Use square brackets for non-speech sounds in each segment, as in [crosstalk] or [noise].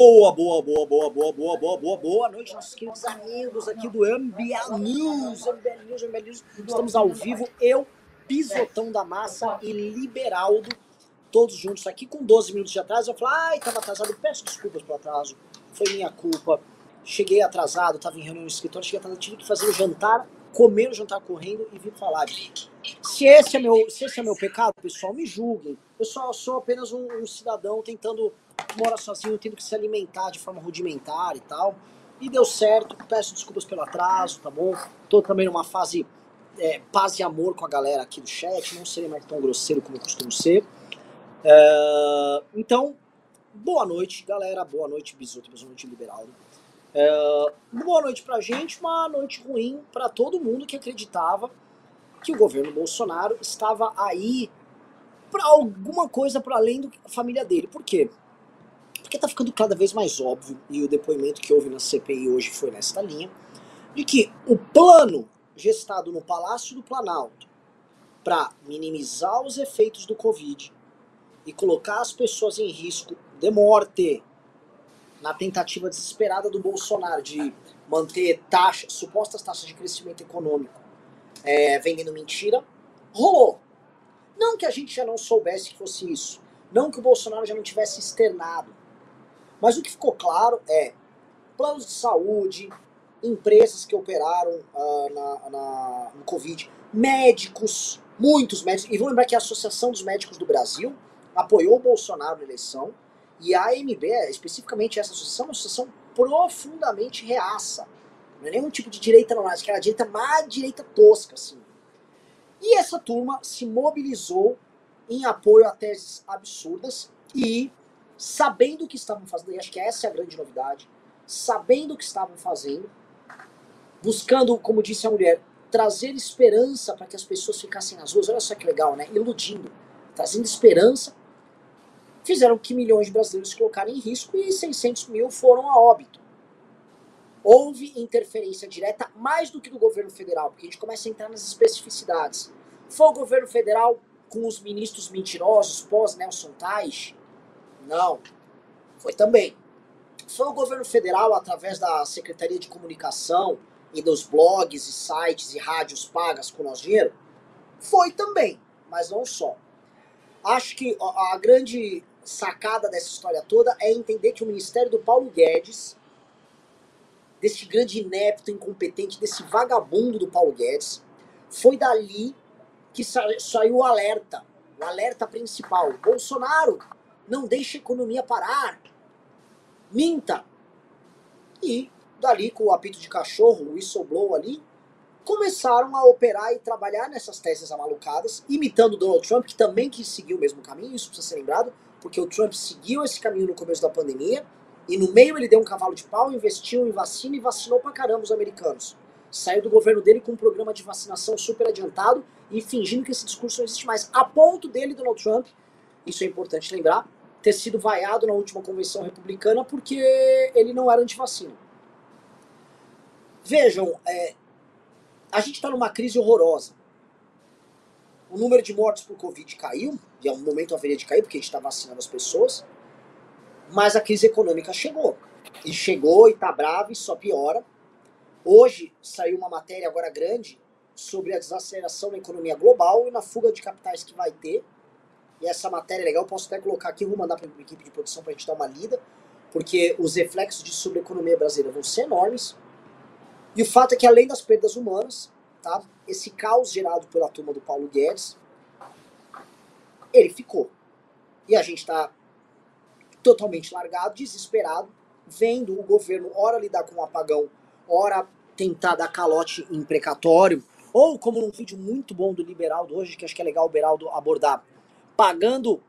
Boa, boa, boa, boa, boa, boa, boa, boa, boa noite, nossos queridos amigos aqui do MBL News, MBL News, MBL News. Estamos ao vivo, eu, Pisotão da Massa e Liberaldo, todos juntos aqui com 12 minutos de atraso. Eu falei, ai, tava atrasado, peço desculpas pelo atraso, foi minha culpa. Cheguei atrasado, tava em reunião no escritório, cheguei atrasado, tive que fazer o jantar, comer o jantar correndo e vim falar. Se esse é meu, se esse é meu pecado, pessoal, me julguem. Eu só sou apenas um, um cidadão tentando mora sozinho, tendo que se alimentar de forma rudimentar e tal. E deu certo, peço desculpas pelo atraso, tá bom? Tô também numa fase é, paz e amor com a galera aqui do chat, não serei mais tão grosseiro como costumo ser. É, então, boa noite, galera, boa noite, Bisuto, boa noite, Liberal. É, boa noite pra gente, uma noite ruim para todo mundo que acreditava que o governo Bolsonaro estava aí para alguma coisa para além da família dele. Por quê? Porque está ficando cada vez mais óbvio, e o depoimento que houve na CPI hoje foi nesta linha, de que o plano gestado no Palácio do Planalto para minimizar os efeitos do Covid e colocar as pessoas em risco de morte na tentativa desesperada do Bolsonaro de manter taxas, supostas taxas de crescimento econômico é, vendendo mentira, rolou. Não que a gente já não soubesse que fosse isso, não que o Bolsonaro já não tivesse externado, mas o que ficou claro é planos de saúde, empresas que operaram uh, na, na, no Covid, médicos, muitos médicos. E vamos lembrar que a Associação dos Médicos do Brasil apoiou o Bolsonaro na eleição. E a AMB, especificamente essa associação, é uma associação profundamente reaça. Não é nenhum tipo de direita não, acho que era a direita mais direita tosca, assim. E essa turma se mobilizou em apoio a teses absurdas e sabendo o que estavam fazendo, e acho que essa é a grande novidade, sabendo o que estavam fazendo, buscando, como disse a mulher, trazer esperança para que as pessoas ficassem nas ruas. Olha só que legal, né? Iludindo, trazendo esperança, fizeram que milhões de brasileiros se colocarem em risco e 600 mil foram a óbito. Houve interferência direta mais do que do governo federal, porque a gente começa a entrar nas especificidades. Foi o governo federal com os ministros mentirosos pós-Nelson Tais, não. Foi também. Foi o governo federal, através da Secretaria de Comunicação e dos blogs e sites e rádios pagas com nosso dinheiro? Foi também, mas não só. Acho que a grande sacada dessa história toda é entender que o ministério do Paulo Guedes, desse grande inepto, incompetente, desse vagabundo do Paulo Guedes, foi dali que saiu o alerta, o alerta principal. Bolsonaro não deixe a economia parar, minta. E dali, com o apito de cachorro, o whistleblow ali, começaram a operar e trabalhar nessas teses amalucadas, imitando Donald Trump, que também quis seguir o mesmo caminho, isso precisa ser lembrado, porque o Trump seguiu esse caminho no começo da pandemia, e no meio ele deu um cavalo de pau, investiu em vacina e vacinou pra caramba os americanos. Saiu do governo dele com um programa de vacinação super adiantado e fingindo que esse discurso não existe mais. A ponto dele, Donald Trump, isso é importante lembrar, ter sido vaiado na última convenção republicana porque ele não era antivacina. Vejam, é, a gente está numa crise horrorosa. O número de mortes por Covid caiu, e é um momento haveria de cair, porque a gente está vacinando as pessoas, mas a crise econômica chegou. E chegou e está brava e só piora. Hoje saiu uma matéria agora grande sobre a desaceleração da economia global e na fuga de capitais que vai ter e essa matéria é legal, posso até colocar aqui, vou mandar para a equipe de produção para a gente dar uma lida, porque os reflexos disso sobre a economia brasileira vão ser enormes. E o fato é que, além das perdas humanas, tá, esse caos gerado pela turma do Paulo Guedes, ele ficou. E a gente está totalmente largado, desesperado, vendo o governo, ora lidar com o um apagão, ora tentar dar calote em precatório, ou como num vídeo muito bom do Liberaldo hoje, que acho que é legal o Beraldo abordar, pagando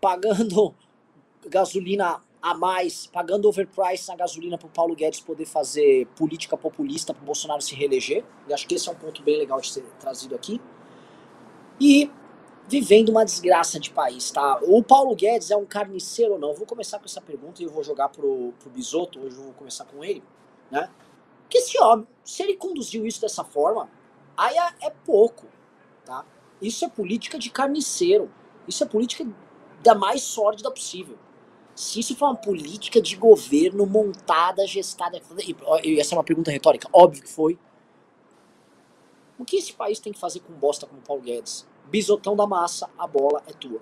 pagando [laughs] gasolina a mais, pagando overprice na gasolina para o Paulo Guedes poder fazer política populista para o Bolsonaro se reeleger. E acho que esse é um ponto bem legal de ser trazido aqui. E vivendo uma desgraça de país, tá? O Paulo Guedes é um carniceiro ou não? Eu vou começar com essa pergunta e eu vou jogar pro, pro Bisoto, hoje eu vou começar com ele, né? Que esse homem, se ele conduziu isso dessa forma, aí é, é pouco, tá? Isso é política de carniceiro. Isso é política da mais sórdida possível. Se isso for uma política de governo montada, gestada. E essa é uma pergunta retórica, óbvio que foi. O que esse país tem que fazer com bosta como Paulo Guedes? Bisotão da massa, a bola é tua.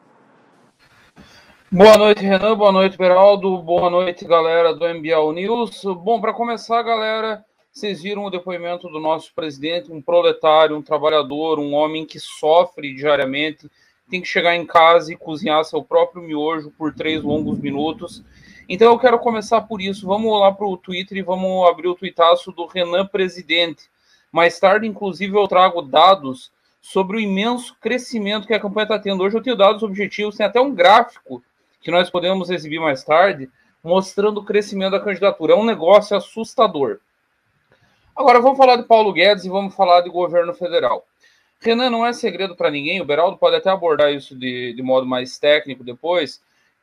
Boa noite, Renan. Boa noite, Beraldo. Boa noite, galera do MBL News. Bom, para começar, galera, vocês viram o depoimento do nosso presidente, um proletário, um trabalhador, um homem que sofre diariamente, tem que chegar em casa e cozinhar seu próprio miojo por três longos minutos. Então eu quero começar por isso. Vamos lá para o Twitter e vamos abrir o tuitaço do Renan Presidente. Mais tarde, inclusive, eu trago dados sobre o imenso crescimento que a campanha está tendo. Hoje eu tenho dados objetivos, tem até um gráfico que nós podemos exibir mais tarde, mostrando o crescimento da candidatura. É um negócio assustador. Agora vamos falar de Paulo Guedes e vamos falar de governo federal. Renan, não é segredo para ninguém, o Beraldo pode até abordar isso de, de modo mais técnico depois,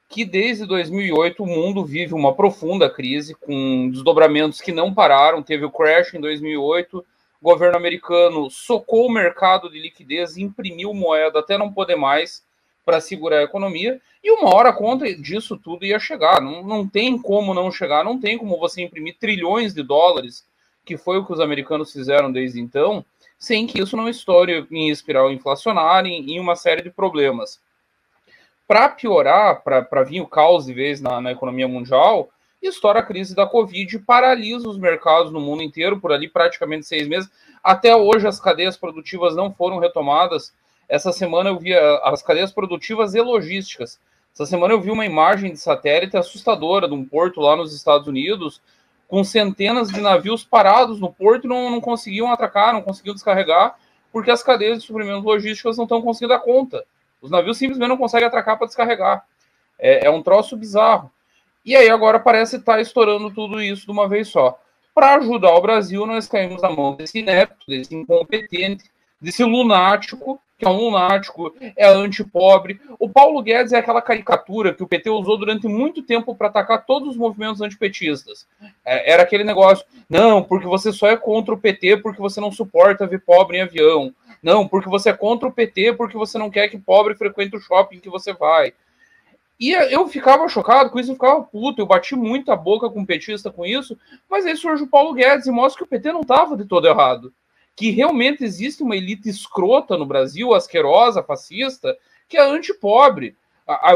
que desde 2008 o mundo vive uma profunda crise, com desdobramentos que não pararam. Teve o crash em 2008, o governo americano socou o mercado de liquidez, imprimiu moeda até não poder mais para segurar a economia, e uma hora a conta disso tudo ia chegar. Não, não tem como não chegar, não tem como você imprimir trilhões de dólares, que foi o que os americanos fizeram desde então sem que isso não estoure em espiral inflacionária e em uma série de problemas. Para piorar, para vir o caos de vez na, na economia mundial, estoura a crise da Covid, paralisa os mercados no mundo inteiro por ali praticamente seis meses. Até hoje as cadeias produtivas não foram retomadas. Essa semana eu vi as cadeias produtivas e logísticas. Essa semana eu vi uma imagem de satélite assustadora de um porto lá nos Estados Unidos, com centenas de navios parados no porto não, não conseguiam atracar, não conseguiam descarregar, porque as cadeias de suprimentos logísticos não estão conseguindo dar conta. Os navios simplesmente não conseguem atracar para descarregar. É, é, um troço bizarro. E aí agora parece estar tá estourando tudo isso de uma vez só. Para ajudar o Brasil, nós caímos na mão desse inepto, desse incompetente, desse lunático que é um lunático, é antipobre. O Paulo Guedes é aquela caricatura que o PT usou durante muito tempo para atacar todos os movimentos antipetistas. É, era aquele negócio, não, porque você só é contra o PT porque você não suporta ver pobre em avião. Não, porque você é contra o PT porque você não quer que pobre frequente o shopping que você vai. E eu ficava chocado com isso, eu ficava puto, eu bati muito a boca com o petista com isso, mas aí surge o Paulo Guedes e mostra que o PT não estava de todo errado que realmente existe uma elite escrota no Brasil, asquerosa, fascista, que é antipobre.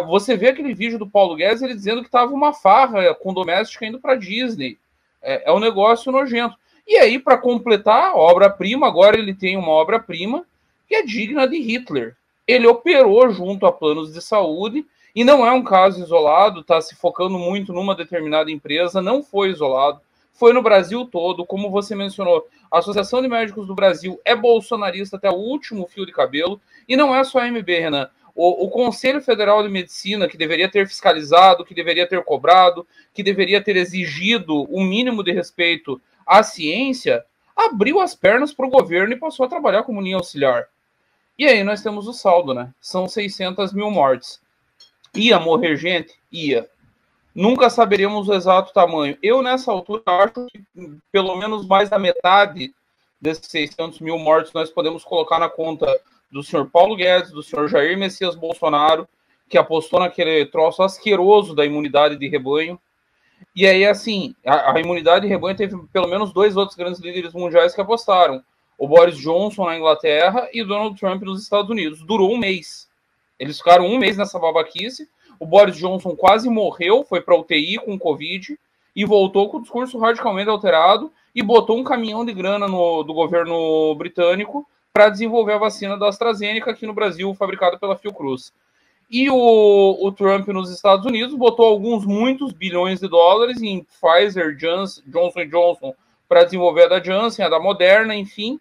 Você vê aquele vídeo do Paulo Guedes ele dizendo que estava uma farra com doméstica indo para Disney. É, é um negócio nojento. E aí, para completar obra-prima, agora ele tem uma obra-prima que é digna de Hitler. Ele operou junto a planos de saúde, e não é um caso isolado, está se focando muito numa determinada empresa, não foi isolado foi no Brasil todo, como você mencionou. A Associação de Médicos do Brasil é bolsonarista até o último fio de cabelo, e não é só a MB, Renan. O, o, Conselho Federal de Medicina, que deveria ter fiscalizado, que deveria ter cobrado, que deveria ter exigido o um mínimo de respeito à ciência, abriu as pernas para o governo e passou a trabalhar como linha auxiliar. E aí nós temos o saldo, né? São 600 mil mortes. Ia morrer gente? Ia nunca saberíamos o exato tamanho. Eu, nessa altura, acho que pelo menos mais da metade desses 600 mil mortos nós podemos colocar na conta do senhor Paulo Guedes, do senhor Jair Messias Bolsonaro, que apostou naquele troço asqueroso da imunidade de rebanho. E aí, assim, a, a imunidade de rebanho teve pelo menos dois outros grandes líderes mundiais que apostaram. O Boris Johnson na Inglaterra e o Donald Trump nos Estados Unidos. Durou um mês. Eles ficaram um mês nessa babaquice o Boris Johnson quase morreu, foi para UTI com Covid e voltou com o discurso radicalmente alterado e botou um caminhão de grana no, do governo britânico para desenvolver a vacina da AstraZeneca aqui no Brasil, fabricada pela Fiocruz. E o, o, Trump nos Estados Unidos botou alguns muitos bilhões de dólares em Pfizer, Johnson Johnson para desenvolver a da Janssen, a da Moderna, enfim.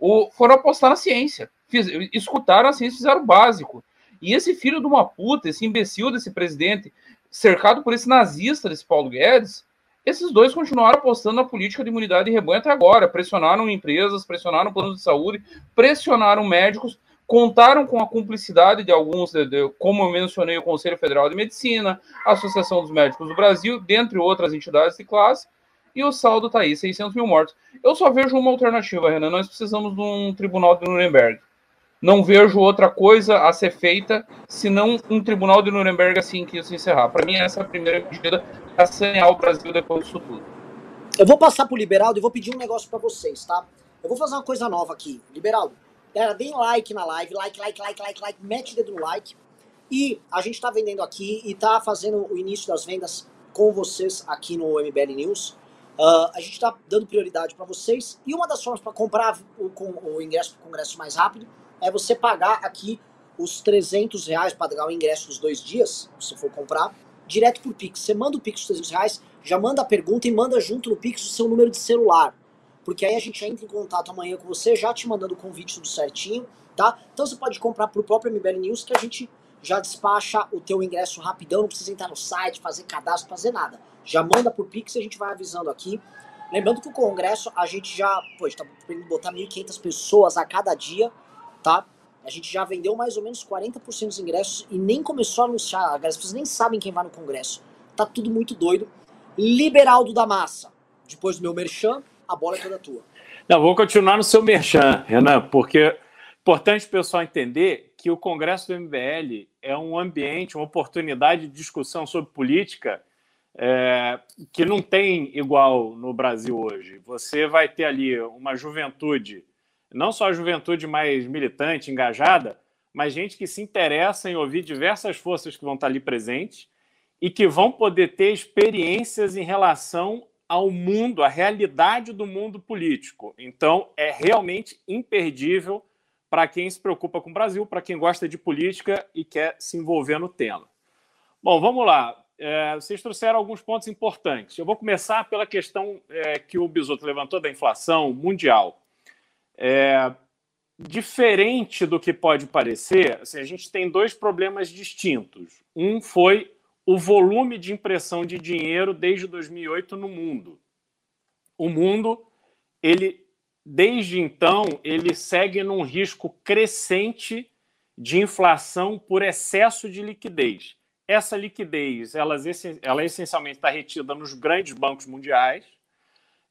O, foram apostar na ciência. Fiz, escutaram a ciência, fizeram o básico. E esse filho de uma puta, esse imbecil desse presidente, cercado por esse nazista desse Paulo Guedes, esses dois continuaram apostando na política de imunidade de rebanho até agora. Pressionaram empresas, pressionaram planos de saúde, pressionaram médicos, contaram com a cumplicidade de alguns, de, de, como eu mencionei, o Conselho Federal de Medicina, a Associação dos Médicos do Brasil, dentre outras entidades de classe, e o saldo está aí, 600 mil mortos. Eu só vejo uma alternativa, Renan, nós precisamos de um tribunal de Nuremberg não vejo outra coisa a ser feita senão um tribunal de Nuremberg assim que se encerrar. Para mim, essa é a primeira medida para sanear o Brasil depois disso tudo. Eu vou passar pro Liberaldo e vou pedir um negócio para vocês, tá? Eu vou fazer uma coisa nova aqui. Liberaldo, galera, deem like na live, like, like, like, like, like, mete o dedo no like. E a gente tá vendendo aqui e tá fazendo o início das vendas com vocês aqui no MBL News. Uh, a gente está dando prioridade para vocês e uma das formas para comprar o, com, o ingresso para o congresso mais rápido é você pagar aqui os 300 reais para pagar o ingresso dos dois dias, se for comprar, direto por Pix. Você manda o Pix dos 300 reais, já manda a pergunta e manda junto no Pix o seu número de celular. Porque aí a gente entra em contato amanhã com você, já te mandando o convite tudo certinho, tá? Então você pode comprar pro próprio MBL News que a gente já despacha o teu ingresso rapidão, não precisa entrar no site, fazer cadastro, fazer nada já manda por Pix e a gente vai avisando aqui. Lembrando que o congresso a gente já, pô, a gente tá botar 1.500 pessoas a cada dia, tá? A gente já vendeu mais ou menos 40% dos ingressos e nem começou a anunciar, as pessoas nem sabem quem vai no congresso. Tá tudo muito doido. Liberaldo da Massa. Depois do meu merchan, a bola é toda tua. Não, vou continuar no seu merchan, Renan, porque é importante o pessoal entender que o Congresso do MBL é um ambiente, uma oportunidade de discussão sobre política é, que não tem igual no Brasil hoje. Você vai ter ali uma juventude, não só a juventude mais militante, engajada, mas gente que se interessa em ouvir diversas forças que vão estar ali presentes e que vão poder ter experiências em relação ao mundo, à realidade do mundo político. Então, é realmente imperdível para quem se preocupa com o Brasil, para quem gosta de política e quer se envolver no tema. Bom, vamos lá é, vocês trouxeram alguns pontos importantes. Eu vou começar pela questão é, que o Bisoto levantou da inflação mundial. É, diferente do que pode parecer, assim, a gente tem dois problemas distintos. Um foi o volume de impressão de dinheiro desde 2008 no mundo. O mundo, ele desde então, ele segue num risco crescente de inflação por excesso de liquidez. Essa liquidez, ela, ela essencialmente está retida nos grandes bancos mundiais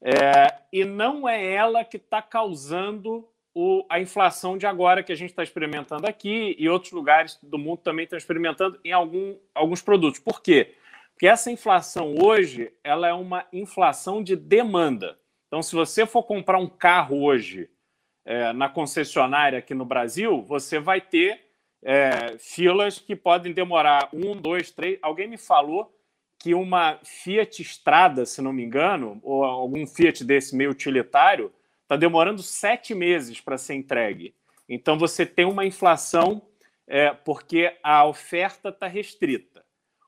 é, e não é ela que está causando o, a inflação de agora que a gente está experimentando aqui e outros lugares do mundo também estão experimentando em algum, alguns produtos. Por quê? Porque essa inflação hoje ela é uma inflação de demanda. Então, se você for comprar um carro hoje é, na concessionária aqui no Brasil, você vai ter é, filas que podem demorar um, dois, três. Alguém me falou que uma Fiat Strada, se não me engano, ou algum Fiat desse meio utilitário, está demorando sete meses para ser entregue. Então você tem uma inflação é, porque a oferta está restrita.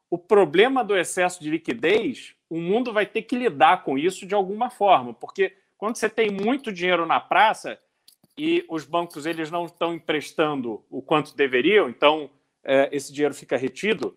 O problema do excesso de liquidez, o mundo vai ter que lidar com isso de alguma forma, porque quando você tem muito dinheiro na praça, e os bancos eles não estão emprestando o quanto deveriam, então é, esse dinheiro fica retido.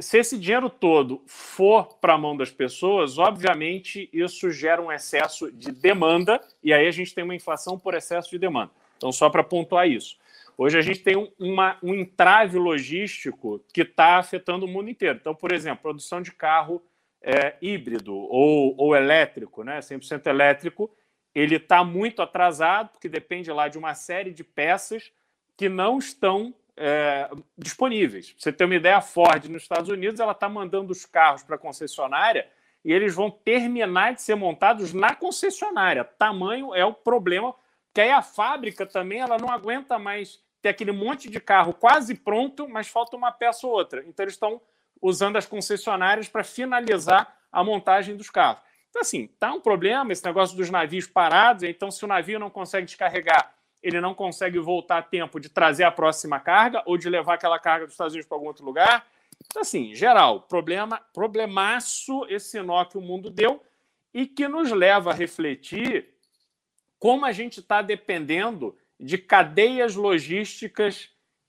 Se esse dinheiro todo for para a mão das pessoas, obviamente isso gera um excesso de demanda e aí a gente tem uma inflação por excesso de demanda. Então, só para pontuar isso. Hoje a gente tem um, uma, um entrave logístico que está afetando o mundo inteiro. Então, por exemplo, produção de carro é, híbrido ou, ou elétrico, né, 100% elétrico, ele está muito atrasado, porque depende lá de uma série de peças que não estão é, disponíveis. Pra você ter uma ideia, a Ford nos Estados Unidos ela está mandando os carros para a concessionária e eles vão terminar de ser montados na concessionária. Tamanho é o problema, que aí a fábrica também ela não aguenta mais ter aquele monte de carro quase pronto, mas falta uma peça ou outra. Então eles estão usando as concessionárias para finalizar a montagem dos carros. Então, assim, tá um problema esse negócio dos navios parados. Então, se o navio não consegue descarregar, ele não consegue voltar a tempo de trazer a próxima carga ou de levar aquela carga dos Estados Unidos para algum outro lugar. Então, assim, geral, problema, problemaço esse nó que o mundo deu e que nos leva a refletir como a gente está dependendo de cadeias logísticas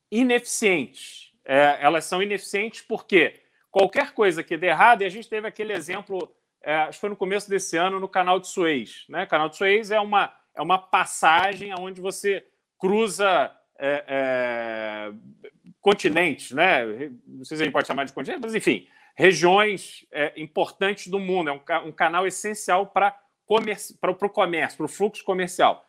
ineficientes. É, elas são ineficientes porque qualquer coisa que dê errado, e a gente teve aquele exemplo é, acho que foi no começo desse ano, no canal de Suez. Né? O canal de Suez é uma, é uma passagem onde você cruza é, é, continentes, né? não sei se a gente pode chamar de continente, mas enfim, regiões é, importantes do mundo. É um, um canal essencial para o comércio, para o fluxo comercial.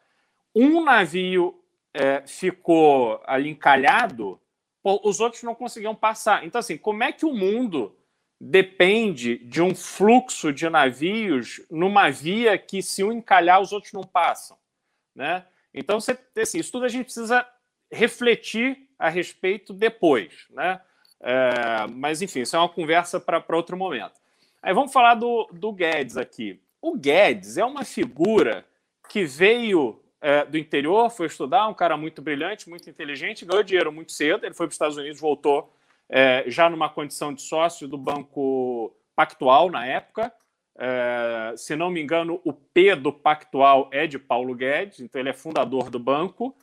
Um navio é, ficou ali encalhado, os outros não conseguiam passar. Então, assim, como é que o mundo depende de um fluxo de navios numa via que, se um encalhar, os outros não passam? Né? Então, você, assim, isso tudo a gente precisa refletir a respeito depois. Né? É, mas, enfim, isso é uma conversa para outro momento. Aí vamos falar do, do Guedes aqui. O Guedes é uma figura que veio é, do interior, foi estudar, um cara muito brilhante, muito inteligente, ganhou dinheiro muito cedo. Ele foi para os Estados Unidos, voltou é, já numa condição de sócio do Banco Pactual na época. É, se não me engano, o P do Pactual é de Paulo Guedes, então ele é fundador do banco.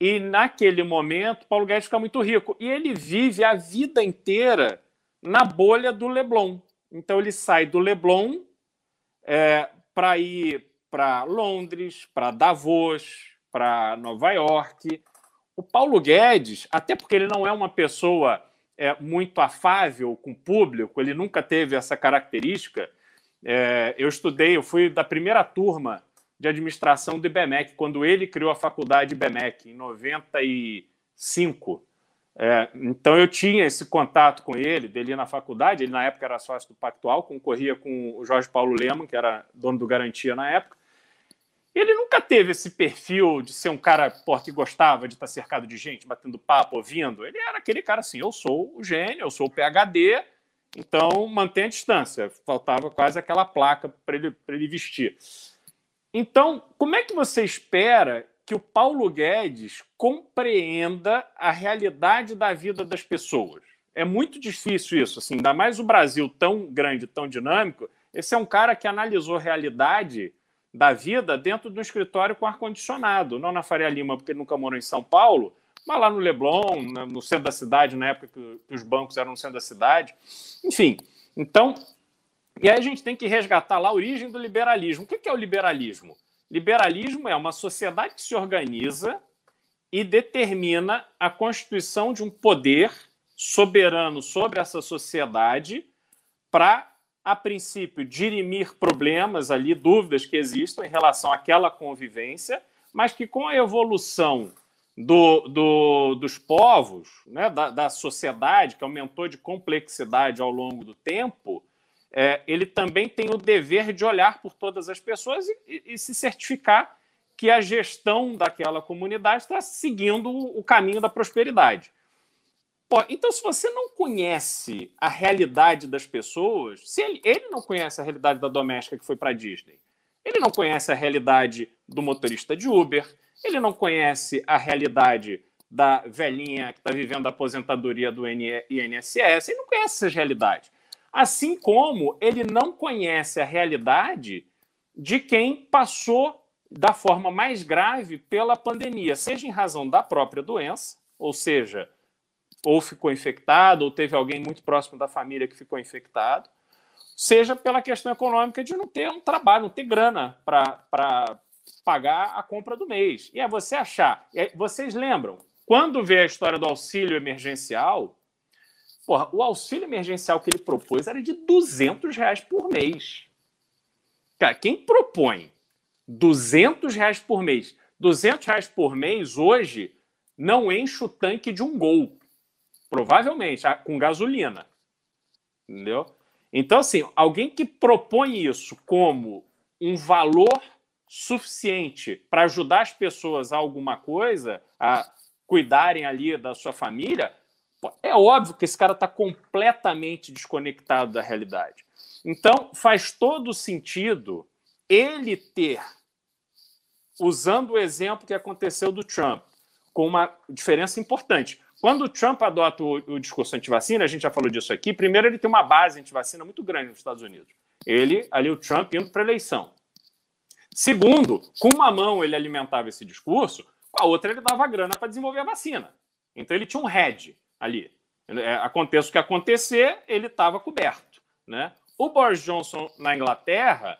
E naquele momento, Paulo Guedes fica muito rico. E ele vive a vida inteira na bolha do Leblon. Então ele sai do Leblon é, para ir para Londres, para Davos, para Nova York. O Paulo Guedes, até porque ele não é uma pessoa é, muito afável com o público, ele nunca teve essa característica. É, eu estudei, eu fui da primeira turma de administração do IBMEC, quando ele criou a faculdade IBMEC, em 95. É, então eu tinha esse contato com ele, dele na faculdade, ele na época era sócio do Pactual, concorria com o Jorge Paulo Leman, que era dono do Garantia na época, ele nunca teve esse perfil de ser um cara porra, que gostava de estar cercado de gente, batendo papo, ouvindo. Ele era aquele cara assim: eu sou o gênio, eu sou o PHD, então mantém a distância. Faltava quase aquela placa para ele, ele vestir. Então, como é que você espera que o Paulo Guedes compreenda a realidade da vida das pessoas? É muito difícil isso, assim, ainda mais o Brasil tão grande, tão dinâmico. Esse é um cara que analisou realidade da vida dentro de um escritório com ar-condicionado, não na Faria Lima, porque ele nunca morou em São Paulo, mas lá no Leblon, no centro da cidade, na época que os bancos eram no centro da cidade. Enfim, então, e aí a gente tem que resgatar lá a origem do liberalismo. O que é o liberalismo? Liberalismo é uma sociedade que se organiza e determina a constituição de um poder soberano sobre essa sociedade para a princípio, dirimir problemas ali, dúvidas que existam em relação àquela convivência, mas que com a evolução do, do, dos povos, né, da, da, sociedade, que aumentou de complexidade ao longo do tempo, é, ele também tem o dever de olhar por todas as pessoas e, e, e se certificar que a gestão daquela comunidade está seguindo o caminho da prosperidade. Então, se você não conhece a realidade das pessoas, se ele, ele não conhece a realidade da doméstica que foi para Disney, ele não conhece a realidade do motorista de Uber, ele não conhece a realidade da velhinha que está vivendo a aposentadoria do INSS, ele não conhece essas realidades. Assim como ele não conhece a realidade de quem passou da forma mais grave pela pandemia, seja em razão da própria doença, ou seja, ou ficou infectado, ou teve alguém muito próximo da família que ficou infectado, seja pela questão econômica de não ter um trabalho, não ter grana para pagar a compra do mês. E é você achar. vocês lembram, quando vê a história do auxílio emergencial, porra, o auxílio emergencial que ele propôs era de 200 reais por mês. Cara, quem propõe 200 reais por mês? 200 reais por mês hoje não enche o tanque de um gol. Provavelmente, com gasolina. Entendeu? Então, assim, alguém que propõe isso como um valor suficiente para ajudar as pessoas a alguma coisa, a cuidarem ali da sua família, é óbvio que esse cara está completamente desconectado da realidade. Então, faz todo sentido ele ter, usando o exemplo que aconteceu do Trump, com uma diferença importante. Quando o Trump adota o, o discurso anti-vacina, a gente já falou disso aqui, primeiro ele tem uma base anti-vacina muito grande nos Estados Unidos. Ele, ali o Trump, indo para a eleição. Segundo, com uma mão ele alimentava esse discurso, com a outra ele dava grana para desenvolver a vacina. Então ele tinha um head ali. É, aconteça o que acontecer, ele estava coberto. Né? O Boris Johnson na Inglaterra,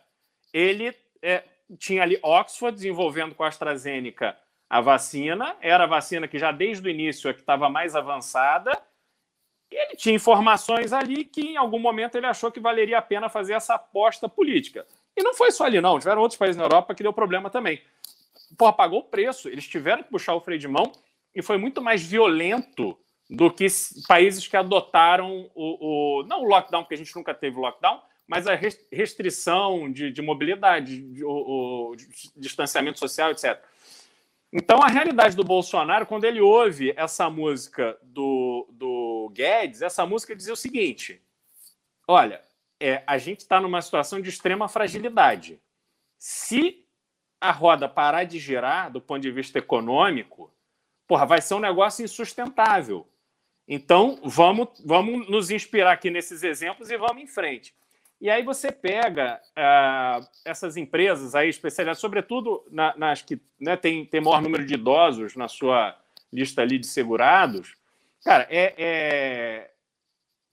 ele é, tinha ali Oxford desenvolvendo com a AstraZeneca a vacina, era a vacina que já desde o início é que estava mais avançada, e ele tinha informações ali que em algum momento ele achou que valeria a pena fazer essa aposta política. E não foi só ali, não. Tiveram outros países na Europa que deu problema também. porra, pagou o preço. Eles tiveram que puxar o freio de mão e foi muito mais violento do que países que adotaram o, o não o lockdown, porque a gente nunca teve lockdown, mas a restrição de, de mobilidade, de, o, o distanciamento social, etc. Então, a realidade do Bolsonaro, quando ele ouve essa música do, do Guedes, essa música dizia o seguinte: olha, é, a gente está numa situação de extrema fragilidade. Se a roda parar de girar do ponto de vista econômico, porra, vai ser um negócio insustentável. Então, vamos, vamos nos inspirar aqui nesses exemplos e vamos em frente. E aí você pega uh, essas empresas aí especializadas, sobretudo na, nas que né, tem, tem maior número de idosos na sua lista ali de segurados, cara, é, é,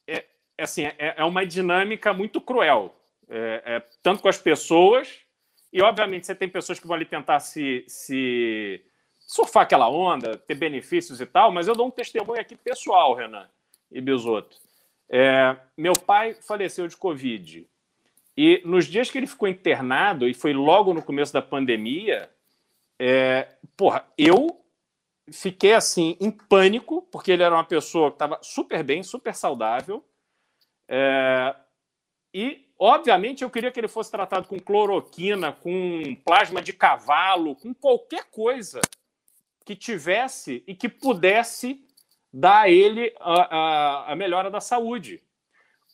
é, é assim, é, é, uma dinâmica muito cruel, é, é, tanto com as pessoas, e obviamente você tem pessoas que vão ali tentar se, se surfar aquela onda, ter benefícios e tal, mas eu dou um testemunho aqui pessoal, Renan e Bisoto. É, meu pai faleceu de Covid. E nos dias que ele ficou internado, e foi logo no começo da pandemia, é, porra, eu fiquei assim em pânico, porque ele era uma pessoa que estava super bem, super saudável. É, e, obviamente, eu queria que ele fosse tratado com cloroquina, com plasma de cavalo, com qualquer coisa que tivesse e que pudesse dar a ele a, a, a melhora da saúde.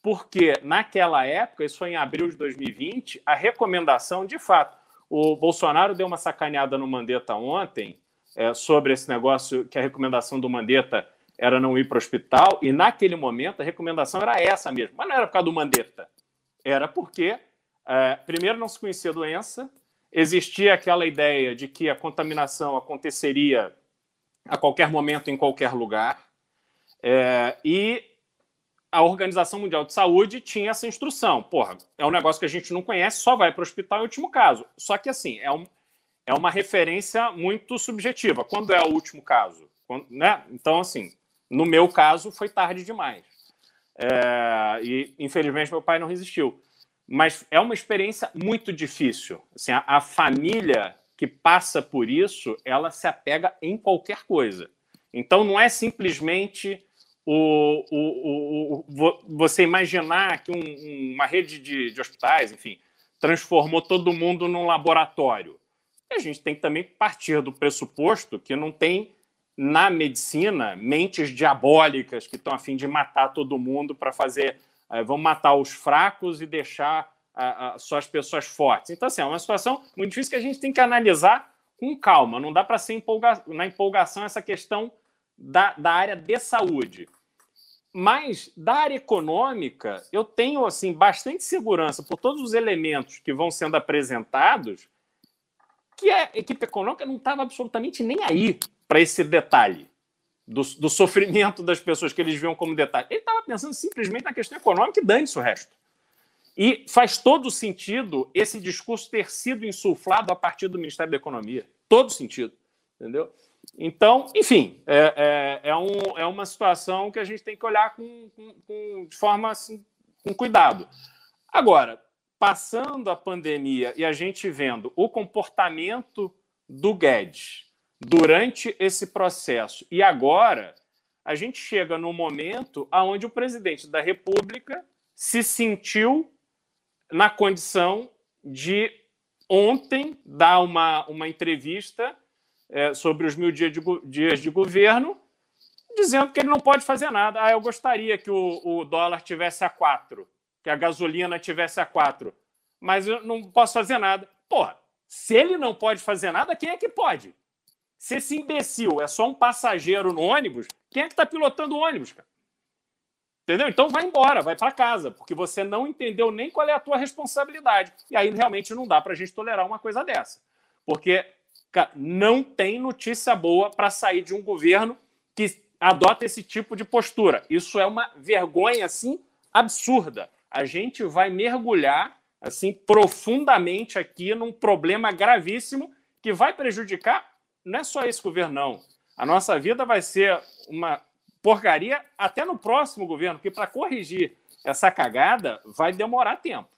Porque naquela época, isso foi em abril de 2020, a recomendação, de fato, o Bolsonaro deu uma sacaneada no Mandetta ontem é, sobre esse negócio que a recomendação do Mandetta era não ir para o hospital, e naquele momento a recomendação era essa mesmo, mas não era por causa do Mandetta, era porque, é, primeiro, não se conhecia a doença, existia aquela ideia de que a contaminação aconteceria a qualquer momento, em qualquer lugar, é, e a Organização Mundial de Saúde tinha essa instrução. Porra, é um negócio que a gente não conhece, só vai para o hospital em último caso. Só que, assim, é, um, é uma referência muito subjetiva. Quando é o último caso? Quando, né? Então, assim, no meu caso, foi tarde demais. É, e, infelizmente, meu pai não resistiu. Mas é uma experiência muito difícil. Assim, a, a família que passa por isso, ela se apega em qualquer coisa. Então, não é simplesmente o, o, o, você imaginar que um, uma rede de, de, hospitais, enfim, transformou todo mundo num laboratório. A gente tem que também partir do pressuposto que não tem na medicina mentes diabólicas que estão a fim de matar todo mundo para fazer. É, vão matar os fracos e deixar a, a, só as pessoas fortes. Então, assim, é uma situação muito difícil que a gente tem que analisar com calma. Não dá para ser empolga na empolgação essa questão da, da área de saúde. Mas da área econômica, eu tenho assim bastante segurança por todos os elementos que vão sendo apresentados, que a equipe econômica não estava absolutamente nem aí para esse detalhe do, do, sofrimento das pessoas que eles viam como detalhe. Ele estava pensando simplesmente na questão econômica e dane-se o resto. E faz todo sentido esse discurso ter sido insuflado a partir do Ministério da Economia. Todo sentido. Entendeu? Então, enfim, é, é, é, um, é uma situação que a gente tem que olhar com, com, com, de forma assim, com cuidado. Agora, passando a pandemia e a gente vendo o comportamento do Guedes durante esse processo e agora, a gente chega no momento onde o presidente da República se sentiu na condição de ontem dar uma, uma entrevista é, sobre os mil dias de, dias de governo, dizendo que ele não pode fazer nada. Ah, eu gostaria que o, o dólar tivesse a quatro, que a gasolina tivesse a quatro, mas eu não posso fazer nada. Porra, se ele não pode fazer nada, quem é que pode? Se esse imbecil é só um passageiro no ônibus, quem é que está pilotando o ônibus, cara? Entendeu? Então vai embora, vai para casa, porque você não entendeu nem qual é a tua responsabilidade. E aí realmente não dá para a gente tolerar uma coisa dessa. Porque Cara, não tem notícia boa para sair de um governo que adota esse tipo de postura. Isso é uma vergonha assim absurda. A gente vai mergulhar assim profundamente aqui num problema gravíssimo que vai prejudicar não é só esse governo não. A nossa vida vai ser uma porcaria até no próximo governo, porque para corrigir essa cagada vai demorar tempo.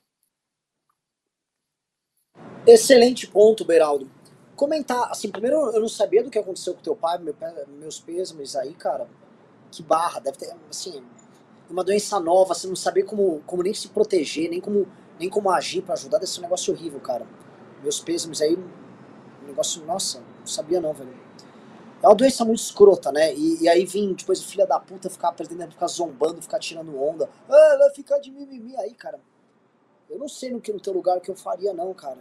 Excelente ponto, Beraldo. comentar, assim, primeiro eu não sabia do que aconteceu com teu pai, meu, meus pêsames aí, cara. Que barra, deve ter, assim, uma doença nova, você não saber como, como nem se proteger, nem como, nem como agir para ajudar, deve ser um negócio horrível, cara. Meus pêsames aí, um negócio, nossa, não sabia não, velho. É uma doença muito escrota, né? E, e aí vim depois o filho da puta ficar pretendendo ficar zombando, ficar tirando onda. Ah, vai ficar de mimimi aí, cara. Eu não sei no que no teu lugar o que eu faria, não, cara.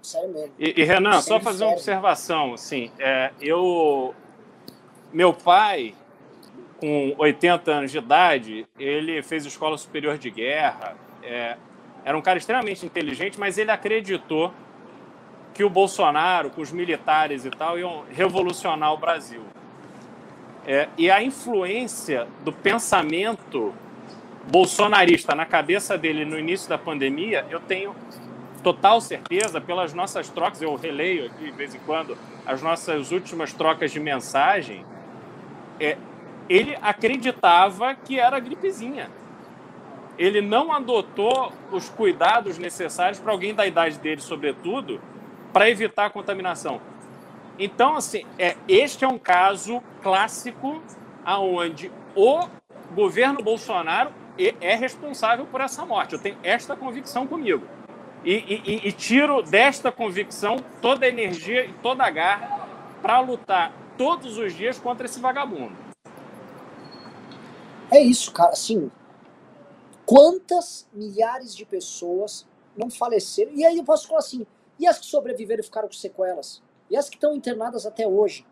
Sério mesmo. E, e Renan, só fazer uma observação, assim, é, eu. Meu pai, com 80 anos de idade, ele fez escola superior de guerra. É, era um cara extremamente inteligente, mas ele acreditou que o Bolsonaro, com os militares e tal, iam revolucionar o Brasil. É, e a influência do pensamento bolsonarista na cabeça dele no início da pandemia, eu tenho total certeza, pelas nossas trocas, eu releio aqui de vez em quando as nossas últimas trocas de mensagem, é, ele acreditava que era gripezinha. Ele não adotou os cuidados necessários para alguém da idade dele, sobretudo, para evitar a contaminação. Então, assim, é, este é um caso clássico aonde o governo Bolsonaro é responsável por essa morte. Eu tenho esta convicção comigo. E, e, e tiro desta convicção toda a energia e toda a garra para lutar todos os dias contra esse vagabundo. É isso, cara. Assim, quantas milhares de pessoas não faleceram? E aí eu posso falar assim: e as que sobreviveram e ficaram com sequelas? E as que estão internadas até hoje?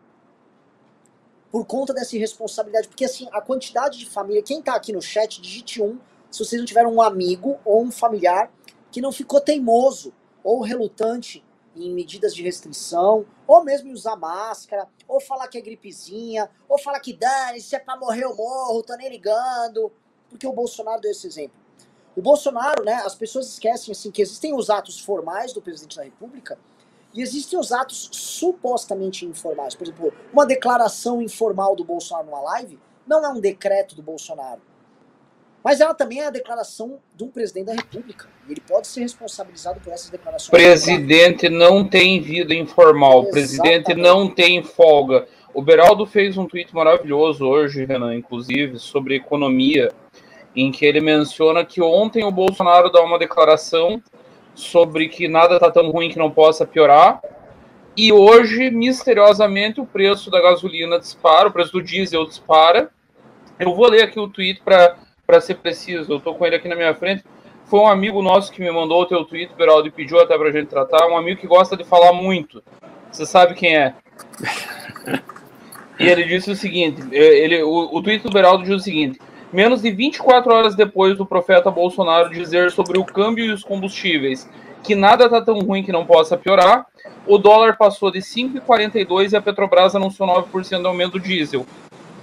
Por conta dessa irresponsabilidade. Porque assim, a quantidade de família. Quem tá aqui no chat, digite um. Se vocês não tiveram um amigo ou um familiar que não ficou teimoso ou relutante em medidas de restrição, ou mesmo usar máscara, ou falar que é gripezinha, ou falar que dane, se é pra morrer eu morro, tô nem ligando. Porque o Bolsonaro deu esse exemplo. O Bolsonaro, né, as pessoas esquecem assim que existem os atos formais do presidente da República e existem os atos supostamente informais. Por exemplo, uma declaração informal do Bolsonaro numa live não é um decreto do Bolsonaro. Mas ela também é a declaração de um presidente da República. E ele pode ser responsabilizado por essas declarações. Presidente não tem vida informal. Exatamente. Presidente não tem folga. O Beraldo fez um tweet maravilhoso hoje, Renan, inclusive, sobre economia, em que ele menciona que ontem o Bolsonaro dá uma declaração sobre que nada está tão ruim que não possa piorar. E hoje, misteriosamente, o preço da gasolina dispara, o preço do diesel dispara. Eu vou ler aqui o tweet para para ser preciso, eu tô com ele aqui na minha frente. Foi um amigo nosso que me mandou o teu tweet, Beraldo, e pediu até pra gente tratar. Um amigo que gosta de falar muito. Você sabe quem é. [laughs] e ele disse o seguinte: ele, o, o tweet do Beraldo diz o seguinte: menos de 24 horas depois do profeta Bolsonaro dizer sobre o câmbio e os combustíveis que nada está tão ruim que não possa piorar, o dólar passou de 5,42 e a Petrobras anunciou 9% de aumento do diesel.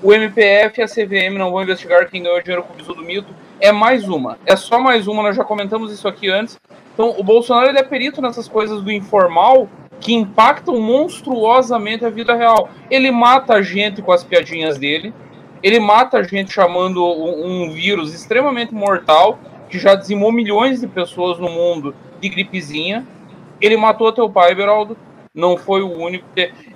O MPF e a CVM não vão investigar quem ganhou dinheiro com o bisu do mito. É mais uma. É só mais uma, nós já comentamos isso aqui antes. Então, o Bolsonaro ele é perito nessas coisas do informal que impactam monstruosamente a vida real. Ele mata a gente com as piadinhas dele. Ele mata a gente chamando um, um vírus extremamente mortal, que já dizimou milhões de pessoas no mundo, de gripezinha. Ele matou teu pai, Beraldo. Não foi o único.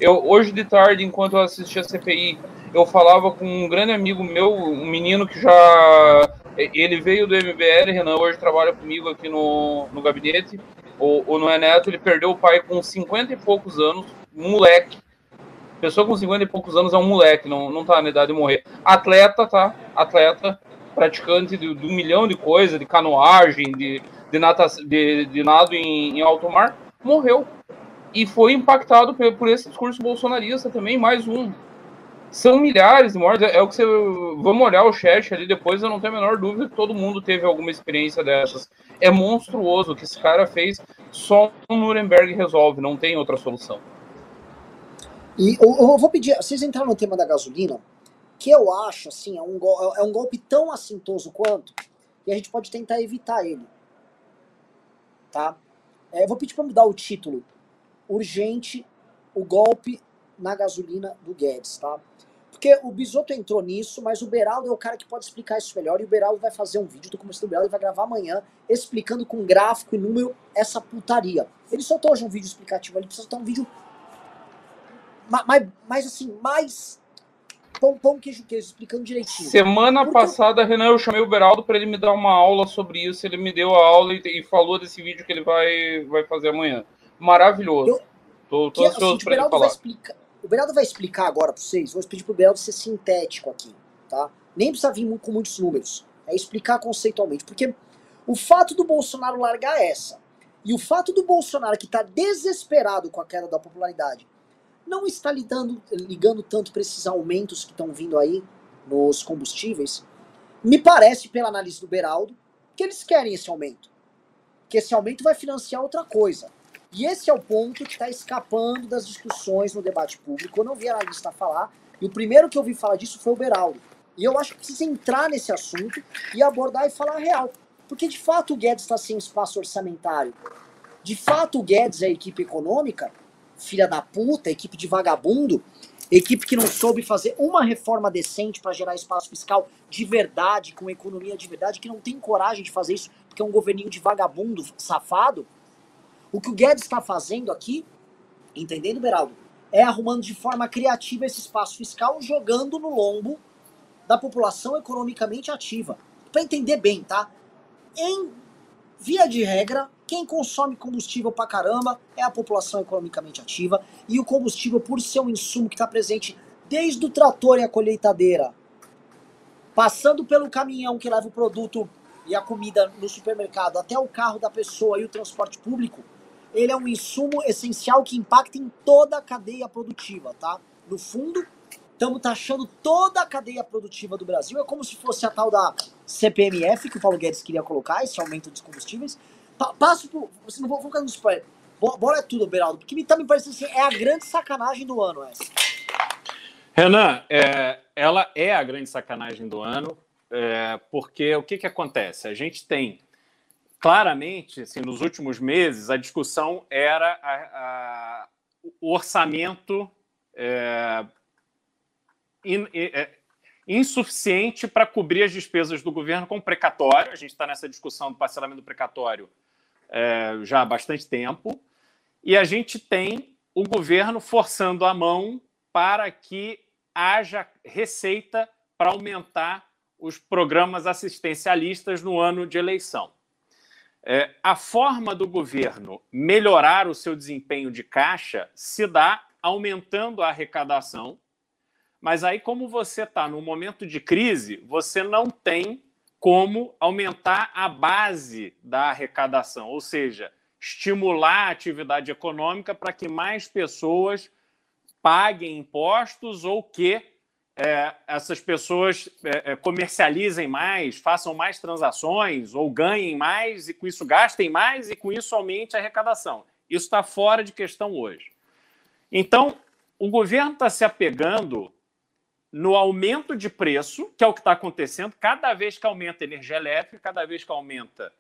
Eu, hoje de tarde, enquanto eu assistia a CPI, eu falava com um grande amigo meu, um menino que já. Ele veio do MBL, Renan, hoje trabalha comigo aqui no, no gabinete. O, o Noé Neto, ele perdeu o pai com 50 e poucos anos, moleque. Pessoa com 50 e poucos anos é um moleque, não, não tá na idade de morrer. Atleta, tá? Atleta, praticante de, de um milhão de coisas, de canoagem, de, de, nata, de, de nado em, em alto mar, morreu. E foi impactado por, por esse discurso bolsonarista também, mais um. São milhares de mortes. É, é, o que você. Vamos olhar o chat ali depois, eu não tenho a menor dúvida que todo mundo teve alguma experiência dessas. É monstruoso o que esse cara fez. Só o Nuremberg resolve, não tem outra solução. E eu, eu vou pedir, vocês entraram no tema da gasolina, que eu acho assim, é um, é um golpe tão assintoso quanto, e a gente pode tentar evitar ele. Tá? É, eu vou pedir para mudar o título. Urgente, o golpe na gasolina do Guedes, tá? Porque o Bisoto entrou nisso, mas o Beraldo é o cara que pode explicar isso melhor. E o Beraldo vai fazer um vídeo do começo do Beraldo, ele vai gravar amanhã, explicando com gráfico e número essa putaria. Ele soltou hoje um vídeo explicativo, ele precisa soltar um vídeo mais, mais assim, mais pão, pão, queijo, queijo, explicando direitinho. Semana Porque... passada, Renan, eu chamei o Beraldo para ele me dar uma aula sobre isso. Ele me deu a aula e, e, falou desse vídeo que ele vai, vai fazer amanhã. Maravilhoso. Eu, tô, tô ansioso assim, para ele falar. Explicar, o Beraldo vai explicar agora para vocês. Vou pedir pro Beraldo ser sintético aqui, tá? Nem precisa vir com muitos números. É explicar conceitualmente. Porque o fato do Bolsonaro largar essa e o fato do Bolsonaro que está desesperado com a queda da popularidade não está lidando, ligando tanto para esses aumentos que estão vindo aí nos combustíveis, me parece, pela análise do Beraldo, que eles querem esse aumento. Que esse aumento vai financiar outra coisa. E esse é o ponto que está escapando das discussões no debate público. Eu não vi analista falar, e o primeiro que eu ouvi falar disso foi o Beraldo. E eu acho que precisa entrar nesse assunto e abordar e falar a real. Porque de fato o Guedes está sem espaço orçamentário. De fato o Guedes e a equipe econômica filha da puta, equipe de vagabundo, equipe que não soube fazer uma reforma decente para gerar espaço fiscal de verdade, com economia de verdade, que não tem coragem de fazer isso, porque é um governinho de vagabundo, safado. O que o Guedes está fazendo aqui, entendendo, Beraldo, é arrumando de forma criativa esse espaço fiscal, jogando no lombo da população economicamente ativa. Para entender bem, tá? Em via de regra, quem consome combustível pra caramba é a população economicamente ativa e o combustível, por ser um insumo que está presente desde o trator e a colheitadeira, passando pelo caminhão que leva o produto e a comida no supermercado até o carro da pessoa e o transporte público, ele é um insumo essencial que impacta em toda a cadeia produtiva, tá? No fundo, estamos taxando toda a cadeia produtiva do Brasil. É como se fosse a tal da CPMF que o Paulo Guedes queria colocar, esse aumento dos combustíveis. Pa passo por. Você não vou ficar no spoiler. Bora é tudo, Beraldo, porque me tá me assim, é a grande sacanagem do ano essa. Renan, é, ela é a grande sacanagem do ano, é, porque o que, que acontece? A gente tem claramente, assim, nos últimos meses, a discussão era a, a, o orçamento é, in, é, insuficiente para cobrir as despesas do governo com precatório. A gente está nessa discussão do parcelamento do precatório é, já há bastante tempo. E a gente tem o governo forçando a mão para que haja receita para aumentar os programas assistencialistas no ano de eleição. É, a forma do governo melhorar o seu desempenho de caixa se dá aumentando a arrecadação, mas aí, como você está num momento de crise, você não tem como aumentar a base da arrecadação, ou seja, estimular a atividade econômica para que mais pessoas paguem impostos ou que é, essas pessoas é, é, comercializem mais, façam mais transações ou ganhem mais e com isso gastem mais e com isso aumente a arrecadação. Isso está fora de questão hoje. Então, o governo está se apegando no aumento de preço, que é o que está acontecendo, cada vez que aumenta a energia elétrica, cada vez que aumenta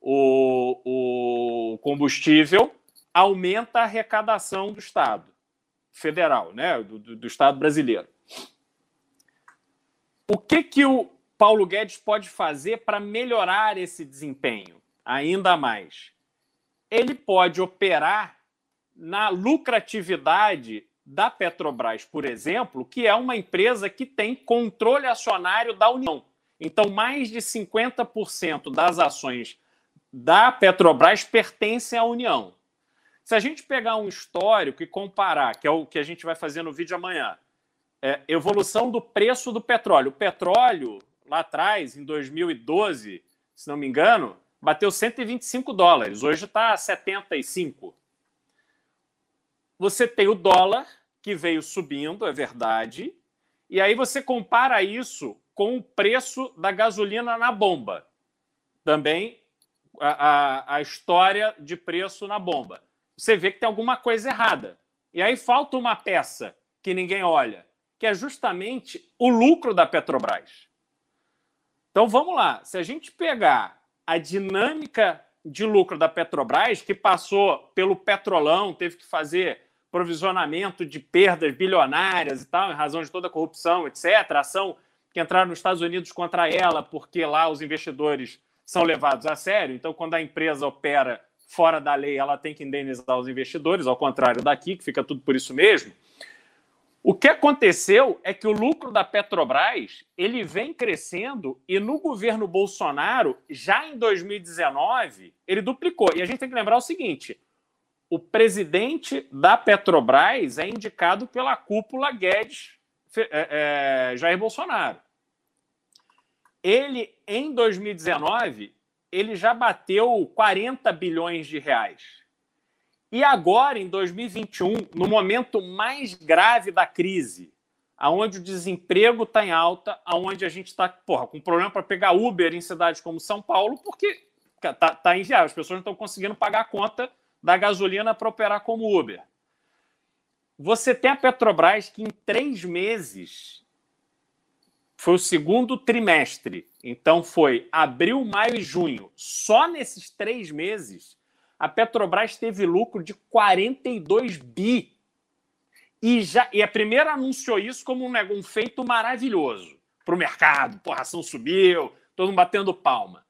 o, o combustível, aumenta a arrecadação do Estado federal, né? do, do, do Estado brasileiro. O que, que o Paulo Guedes pode fazer para melhorar esse desempenho ainda mais? Ele pode operar na lucratividade da Petrobras, por exemplo, que é uma empresa que tem controle acionário da União. Então, mais de 50% das ações da Petrobras pertencem à União. Se a gente pegar um histórico e comparar, que é o que a gente vai fazer no vídeo amanhã, é, evolução do preço do petróleo. O petróleo, lá atrás, em 2012, se não me engano, bateu 125 dólares. Hoje está 75. Você tem o dólar, que veio subindo, é verdade. E aí você compara isso com o preço da gasolina na bomba. Também a, a, a história de preço na bomba. Você vê que tem alguma coisa errada. E aí falta uma peça que ninguém olha, que é justamente o lucro da Petrobras. Então vamos lá. Se a gente pegar a dinâmica de lucro da Petrobras, que passou pelo petrolão, teve que fazer provisionamento de perdas bilionárias e tal, em razão de toda a corrupção, etc. ação que entraram nos Estados Unidos contra ela, porque lá os investidores são levados a sério. Então, quando a empresa opera fora da lei, ela tem que indenizar os investidores, ao contrário daqui, que fica tudo por isso mesmo. O que aconteceu é que o lucro da Petrobras ele vem crescendo e no governo Bolsonaro, já em 2019, ele duplicou. E a gente tem que lembrar o seguinte: o presidente da Petrobras é indicado pela cúpula Guedes é, é, Jair Bolsonaro. Ele, em 2019, ele já bateu 40 bilhões de reais. E agora, em 2021, no momento mais grave da crise, aonde o desemprego está em alta, aonde a gente está com problema para pegar Uber em cidades como São Paulo, porque está tá inviável, as pessoas não estão conseguindo pagar a conta da gasolina para operar como Uber. Você tem a Petrobras que em três meses foi o segundo trimestre, então foi abril, maio e junho. Só nesses três meses a Petrobras teve lucro de 42 bi. E, já, e a primeira anunciou isso como um, um feito maravilhoso para o mercado. Porra, ação subiu, todo mundo batendo palma.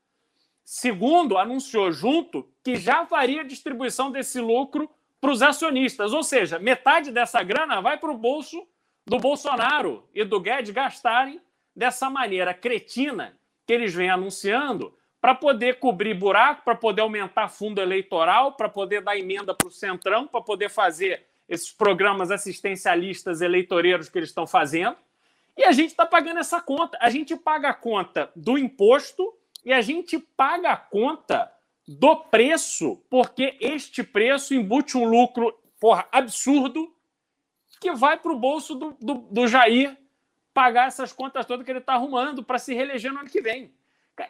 Segundo, anunciou junto que já faria distribuição desse lucro para os acionistas. Ou seja, metade dessa grana vai para o bolso do Bolsonaro e do Guedes gastarem dessa maneira cretina que eles vêm anunciando para poder cobrir buraco, para poder aumentar fundo eleitoral, para poder dar emenda para o Centrão, para poder fazer esses programas assistencialistas eleitoreiros que eles estão fazendo. E a gente está pagando essa conta. A gente paga a conta do imposto e a gente paga a conta do preço, porque este preço embute um lucro porra, absurdo que vai para o bolso do, do, do Jair pagar essas contas todas que ele está arrumando para se reeleger no ano que vem.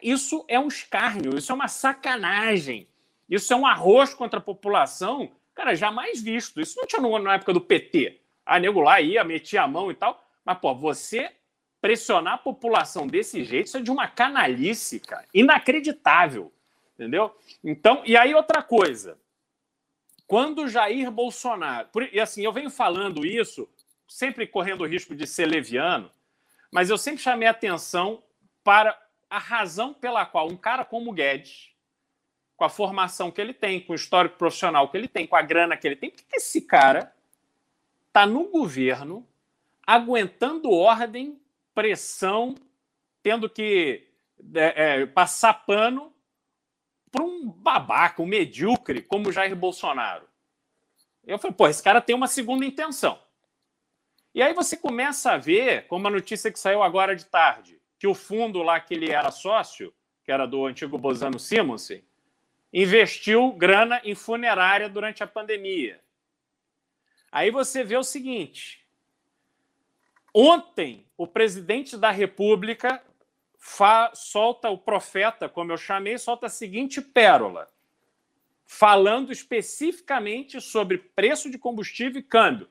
Isso é um escárnio, isso é uma sacanagem, isso é um arroz contra a população, cara, jamais visto. Isso não tinha na época do PT. A nego lá ia, metia a mão e tal. Mas, pô, você pressionar a população desse jeito, isso é de uma canalice, cara. Inacreditável. Entendeu? Então, e aí outra coisa. Quando Jair Bolsonaro. E assim, eu venho falando isso, sempre correndo o risco de ser leviano, mas eu sempre chamei atenção para a razão pela qual um cara como Guedes, com a formação que ele tem, com o histórico profissional que ele tem, com a grana que ele tem, por que esse cara está no governo aguentando ordem, pressão, tendo que é, é, passar pano para um babaca, um medíocre como Jair Bolsonaro? Eu falei, pô, esse cara tem uma segunda intenção. E aí você começa a ver, como a notícia que saiu agora de tarde, que o fundo lá que ele era sócio, que era do antigo Bozano Simonsen, investiu grana em funerária durante a pandemia. Aí você vê o seguinte: ontem o presidente da República solta o profeta, como eu chamei, solta a seguinte pérola, falando especificamente sobre preço de combustível e câmbio.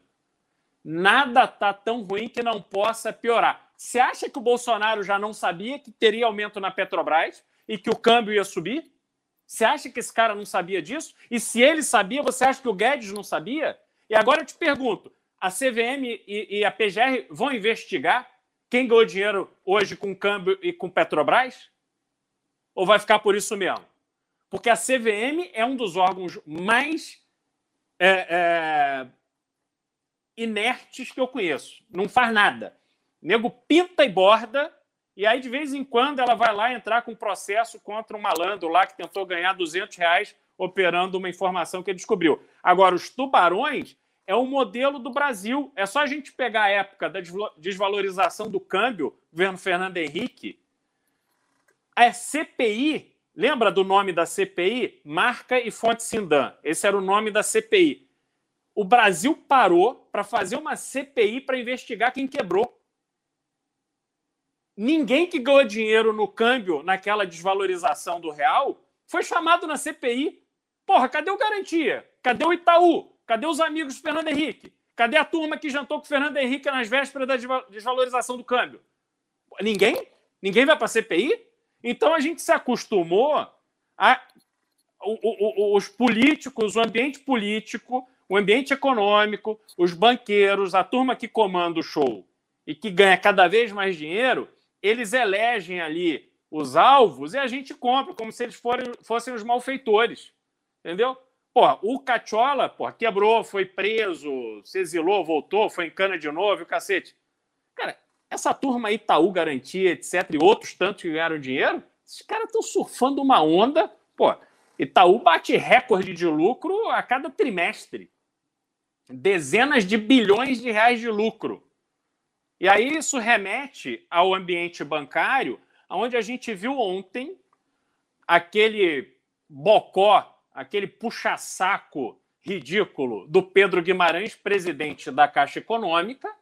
Nada está tão ruim que não possa piorar. Você acha que o Bolsonaro já não sabia que teria aumento na Petrobras e que o câmbio ia subir? Você acha que esse cara não sabia disso? E se ele sabia, você acha que o Guedes não sabia? E agora eu te pergunto: a CVM e, e a PGR vão investigar quem ganhou dinheiro hoje com câmbio e com Petrobras? Ou vai ficar por isso mesmo? Porque a CVM é um dos órgãos mais é, é, inertes que eu conheço. Não faz nada nego pinta e borda, e aí de vez em quando ela vai lá entrar com um processo contra um malandro lá que tentou ganhar 200 reais operando uma informação que ele descobriu. Agora, os tubarões é o modelo do Brasil. É só a gente pegar a época da desvalorização do câmbio, governo Fernando Henrique. A CPI, lembra do nome da CPI? Marca e Fonte Sindan. Esse era o nome da CPI. O Brasil parou para fazer uma CPI para investigar quem quebrou ninguém que ganhou dinheiro no câmbio naquela desvalorização do real foi chamado na CPI. Porra, cadê o Garantia? Cadê o Itaú? Cadê os amigos do Fernando Henrique? Cadê a turma que jantou com o Fernando Henrique nas vésperas da desvalorização do câmbio? Ninguém? Ninguém vai para a CPI? Então a gente se acostumou a os políticos, o ambiente político, o ambiente econômico, os banqueiros, a turma que comanda o show e que ganha cada vez mais dinheiro, eles elegem ali os alvos e a gente compra, como se eles forem, fossem os malfeitores. Entendeu? Porra, o Cachola, porra, quebrou, foi preso, se exilou, voltou, foi em cana de novo, o cacete. Cara, essa turma Itaú Garantia, etc., e outros tantos que ganharam dinheiro, esses caras estão surfando uma onda. Pô, Itaú bate recorde de lucro a cada trimestre. Dezenas de bilhões de reais de lucro. E aí isso remete ao ambiente bancário, onde a gente viu ontem aquele bocó, aquele puxa-saco ridículo do Pedro Guimarães, presidente da Caixa Econômica,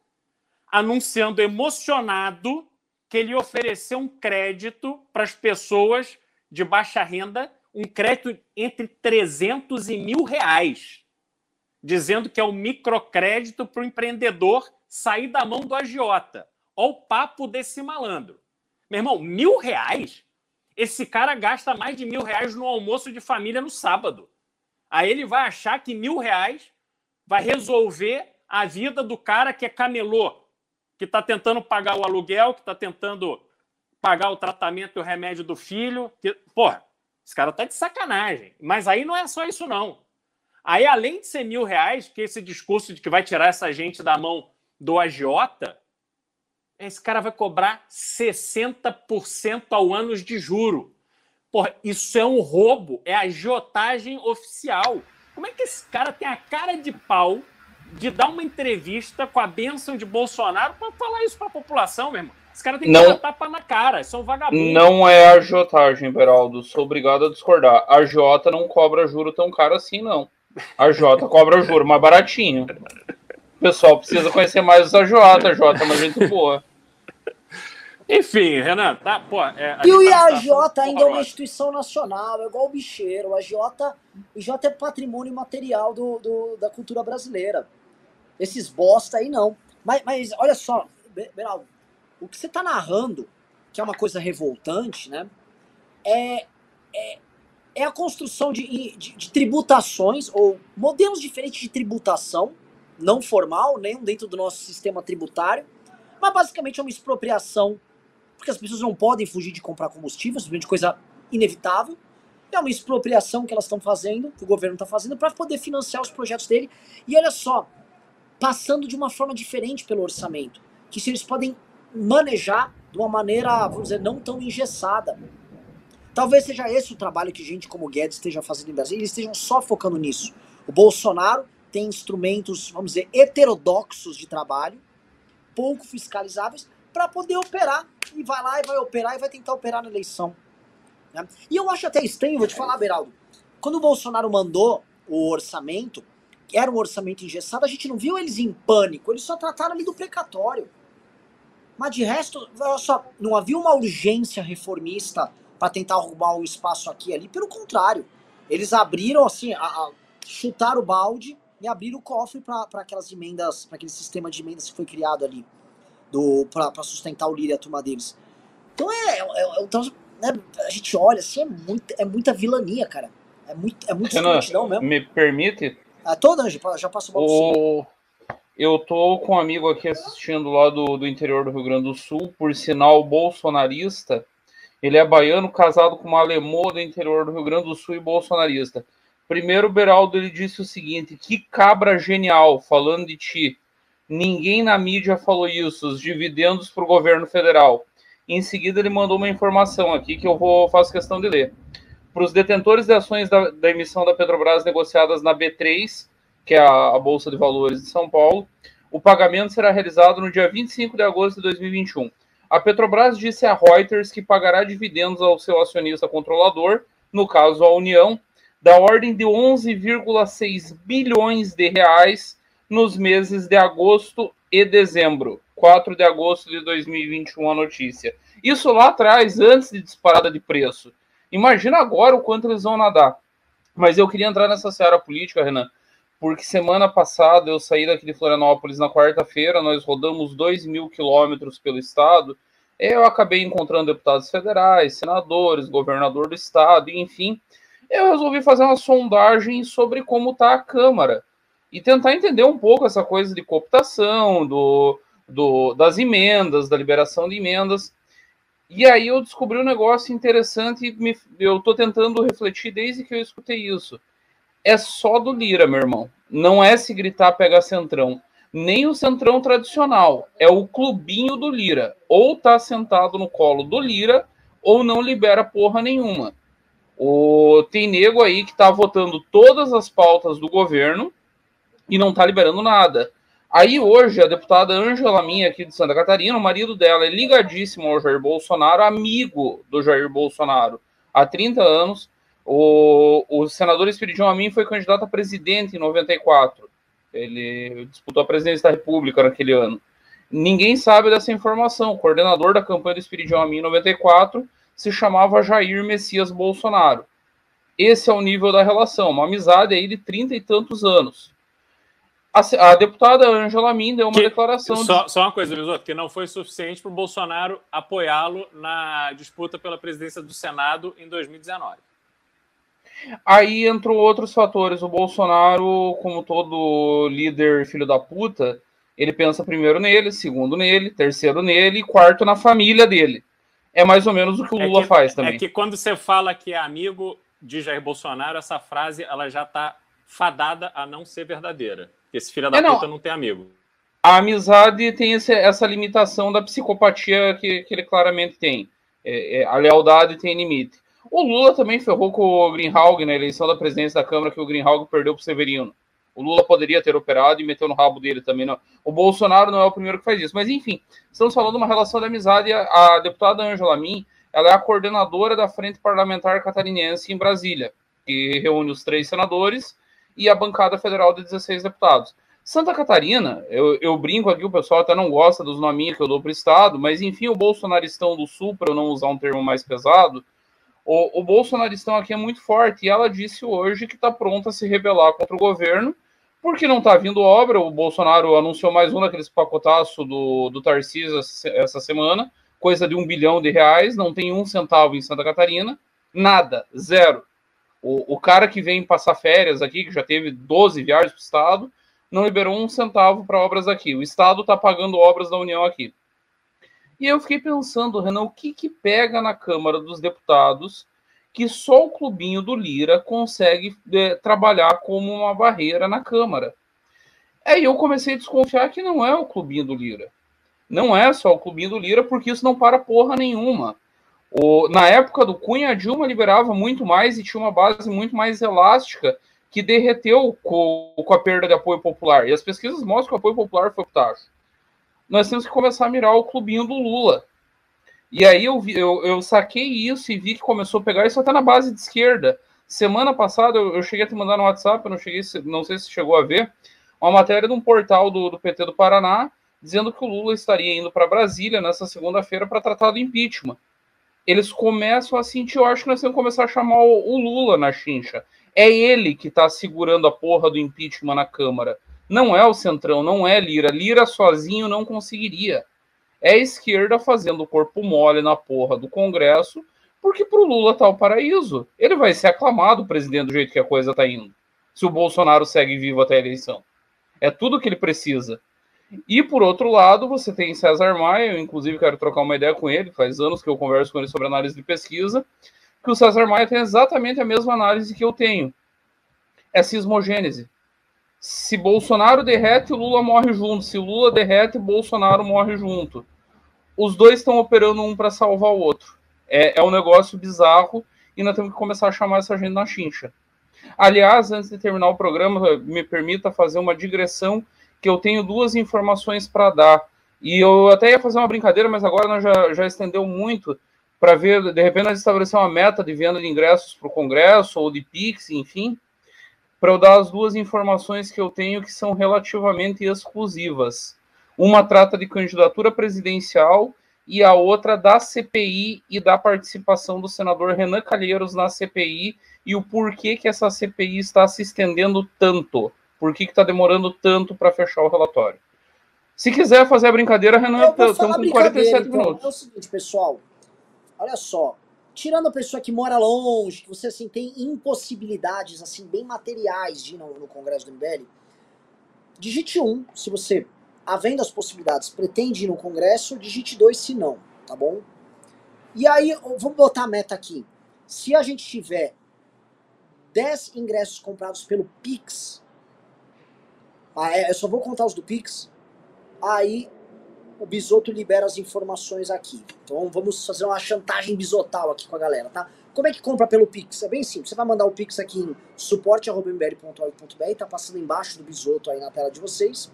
anunciando emocionado que ele ofereceu um crédito para as pessoas de baixa renda, um crédito entre 300 e mil reais, dizendo que é um microcrédito para o empreendedor sair da mão do agiota. Olha o papo desse malandro. Meu irmão, mil reais? Esse cara gasta mais de mil reais no almoço de família no sábado. Aí ele vai achar que mil reais vai resolver a vida do cara que é camelô, que está tentando pagar o aluguel, que está tentando pagar o tratamento e o remédio do filho. Que... Porra, esse cara tá de sacanagem. Mas aí não é só isso, não. Aí, além de ser mil reais, que esse discurso de que vai tirar essa gente da mão do agiota, esse cara vai cobrar 60% ao ano de juro. Porra, isso é um roubo, é agiotagem oficial. Como é que esse cara tem a cara de pau de dar uma entrevista com a bênção de Bolsonaro para falar isso para a população, meu irmão? Esse cara tem que não, dar tapa na cara, são vagabundos. Não é agiotagem, Beraldo. Sou obrigado a discordar. A Jota não cobra juro tão caro assim, não. A Jota cobra juro mais baratinho. O pessoal precisa conhecer mais os AJ, a Jota é uma gente boa. Enfim, Renan, tá, pô, é, e o IAJ tá ainda é uma instituição nacional, é igual o bicheiro. O AJ, o IJ é patrimônio material do, do, da cultura brasileira. Esses bosta aí não. Mas, mas olha só, Beraldo, o que você tá narrando, que é uma coisa revoltante, né? É, é, é a construção de, de, de tributações ou modelos diferentes de tributação não formal, nem dentro do nosso sistema tributário, mas basicamente é uma expropriação, porque as pessoas não podem fugir de comprar combustível, simplesmente coisa inevitável. É uma expropriação que elas estão fazendo, que o governo está fazendo, para poder financiar os projetos dele. E olha só, passando de uma forma diferente pelo orçamento, que se eles podem manejar de uma maneira, vamos dizer, não tão engessada. Talvez seja esse o trabalho que gente como Guedes esteja fazendo em Brasília, eles estejam só focando nisso. O Bolsonaro tem instrumentos, vamos dizer, heterodoxos de trabalho, pouco fiscalizáveis, para poder operar. E vai lá e vai operar e vai tentar operar na eleição. Né? E eu acho até estranho, vou te falar, Beraldo, quando o Bolsonaro mandou o orçamento, era um orçamento engessado, a gente não viu eles em pânico, eles só trataram ali do precatório. Mas de resto, só, não havia uma urgência reformista para tentar arrumar um espaço aqui e ali, pelo contrário. Eles abriram, assim, a, a, chutaram o balde e abrir o cofre para aquelas emendas, para aquele sistema de emendas que foi criado ali, para sustentar o Lira e a turma deles. Então é, é, é, então, né, a gente olha assim, é, muito, é muita vilania, cara. É muito, é muito escrotidão mesmo. Me permite? Ah, toda, já passo o... Eu tô com um amigo aqui assistindo lá do, do interior do Rio Grande do Sul, por sinal bolsonarista. Ele é baiano, casado com uma alemã do interior do Rio Grande do Sul e bolsonarista. Primeiro, o Beraldo ele disse o seguinte: que cabra genial, falando de ti. Ninguém na mídia falou isso, os dividendos para o governo federal. Em seguida, ele mandou uma informação aqui que eu vou faço questão de ler. Para os detentores de ações da, da, emissão da Petrobras negociadas na B3, que é a, a Bolsa de Valores de São Paulo, o pagamento será realizado no dia 25 de agosto de 2021. A Petrobras disse a Reuters que pagará dividendos ao seu acionista controlador, no caso a União, da ordem de 11,6 bilhões de reais nos meses de agosto e dezembro. 4 de agosto de 2021 a notícia. Isso lá atrás, antes de disparada de preço. Imagina agora o quanto eles vão nadar. Mas eu queria entrar nessa seara política, Renan, porque semana passada eu saí daqui de Florianópolis na quarta-feira, nós rodamos 2 mil quilômetros pelo estado. Eu acabei encontrando deputados federais, senadores, governador do estado, enfim eu resolvi fazer uma sondagem sobre como está a Câmara e tentar entender um pouco essa coisa de cooptação, do, do, das emendas, da liberação de emendas. E aí eu descobri um negócio interessante e me, eu estou tentando refletir desde que eu escutei isso. é só do Lira, meu irmão. Não é se gritar pega centrão. Nem o centrão tradicional. É o clubinho do Lira. Ou tá sentado no colo do Lira, ou não libera porra nenhuma. O, tem nego aí que tá votando todas as pautas do governo e não tá liberando nada. Aí hoje a deputada Ângela Minha aqui de Santa Catarina, o marido dela é ligadíssimo ao Jair Bolsonaro, amigo do Jair Bolsonaro há 30 anos. O, o senador Espiridião Amin foi candidato a presidente em 94. Ele disputou a presidência da República naquele ano. Ninguém sabe dessa informação. O coordenador da campanha do Espiridião Amin em 94 se chamava Jair Messias Bolsonaro. Esse é o nível da relação, uma amizade aí de 30 e tantos anos. A, a deputada Angela Min deu uma que, declaração. Só, de... só uma coisa, Lisoto, que não foi suficiente para o Bolsonaro apoiá-lo na disputa pela presidência do Senado em 2019. Aí entrou outros fatores. O Bolsonaro, como todo líder filho da puta, ele pensa primeiro nele, segundo nele, terceiro nele e quarto na família dele. É mais ou menos o que o é Lula é que, faz também. É que quando você fala que é amigo de Jair Bolsonaro, essa frase ela já está fadada a não ser verdadeira. Esse filho da é, puta não tem amigo. A amizade tem esse, essa limitação da psicopatia que, que ele claramente tem. É, é, a lealdade tem limite. O Lula também ferrou com o Greenhalg na eleição da presidência da Câmara, que o Greenhalg perdeu para o Severino. O Lula poderia ter operado e meteu no rabo dele também. Não. O Bolsonaro não é o primeiro que faz isso. Mas, enfim, estamos falando de uma relação de amizade. A deputada Angela Min, ela é a coordenadora da Frente Parlamentar Catarinense em Brasília, que reúne os três senadores e a bancada federal de 16 deputados. Santa Catarina, eu, eu brinco aqui, o pessoal até não gosta dos nominhos que eu dou para o Estado, mas enfim, o bolsonaristão do Sul, para eu não usar um termo mais pesado, o, o bolsonaristão aqui é muito forte e ela disse hoje que está pronta a se rebelar contra o governo porque não está vindo obra. O Bolsonaro anunciou mais um daqueles pacotaços do, do Tarcísio essa semana, coisa de um bilhão de reais, não tem um centavo em Santa Catarina, nada, zero. O, o cara que vem passar férias aqui, que já teve 12 viagens para o Estado, não liberou um centavo para obras aqui. O Estado está pagando obras da União aqui. E eu fiquei pensando, Renan, o que, que pega na Câmara dos Deputados que só o clubinho do Lira consegue é, trabalhar como uma barreira na Câmara? Aí eu comecei a desconfiar que não é o clubinho do Lira. Não é só o clubinho do Lira, porque isso não para porra nenhuma. O, na época do Cunha, a Dilma liberava muito mais e tinha uma base muito mais elástica que derreteu com, com a perda de apoio popular. E as pesquisas mostram que o apoio popular foi para tacho. Nós temos que começar a mirar o clubinho do Lula. E aí eu, vi, eu, eu saquei isso e vi que começou a pegar isso até na base de esquerda. Semana passada eu, eu cheguei a te mandar no WhatsApp, eu não cheguei, não sei se chegou a ver, uma matéria de um portal do, do PT do Paraná dizendo que o Lula estaria indo para Brasília nessa segunda-feira para tratar do impeachment eles começam a sentir, eu acho que nós temos que começar a chamar o, o Lula na chincha. É ele que está segurando a porra do impeachment na Câmara. Não é o Centrão, não é Lira. Lira sozinho não conseguiria. É a esquerda fazendo o corpo mole na porra do Congresso, porque pro Lula tá o paraíso. Ele vai ser aclamado presidente do jeito que a coisa tá indo. Se o Bolsonaro segue vivo até a eleição. É tudo que ele precisa. E por outro lado, você tem César Maia, eu inclusive quero trocar uma ideia com ele, faz anos que eu converso com ele sobre análise de pesquisa, que o César Maia tem exatamente a mesma análise que eu tenho. É sismogênese. Se Bolsonaro derrete, o Lula morre junto. Se Lula derrete, Bolsonaro morre junto. Os dois estão operando um para salvar o outro. É, é um negócio bizarro e nós temos que começar a chamar essa gente na chincha. Aliás, antes de terminar o programa, me permita fazer uma digressão que eu tenho duas informações para dar. E eu até ia fazer uma brincadeira, mas agora nós já, já estendeu muito para ver, de repente, nós estabelecer uma meta de venda de ingressos para o Congresso ou de Pix, enfim, para eu dar as duas informações que eu tenho que são relativamente exclusivas. Uma trata de candidatura presidencial e a outra da CPI e da participação do senador Renan Calheiros na CPI e o porquê que essa CPI está se estendendo tanto. Por que está demorando tanto para fechar o relatório? Se quiser fazer a brincadeira, Renan, estamos com 47 então. minutos. É o seguinte, pessoal. Olha só. Tirando a pessoa que mora longe, que você assim, tem impossibilidades assim bem materiais de ir no, no Congresso do MBL, digite um se você, havendo as possibilidades, pretende ir no Congresso, digite dois se não, tá bom? E aí, vamos botar a meta aqui. Se a gente tiver 10 ingressos comprados pelo Pix, ah, é, eu só vou contar os do Pix, aí o Bisoto libera as informações aqui. Então vamos fazer uma chantagem bisotal aqui com a galera, tá? Como é que compra pelo Pix? É bem simples. Você vai mandar o Pix aqui em suporte.mbl.org.br, tá passando embaixo do Bisoto aí na tela de vocês.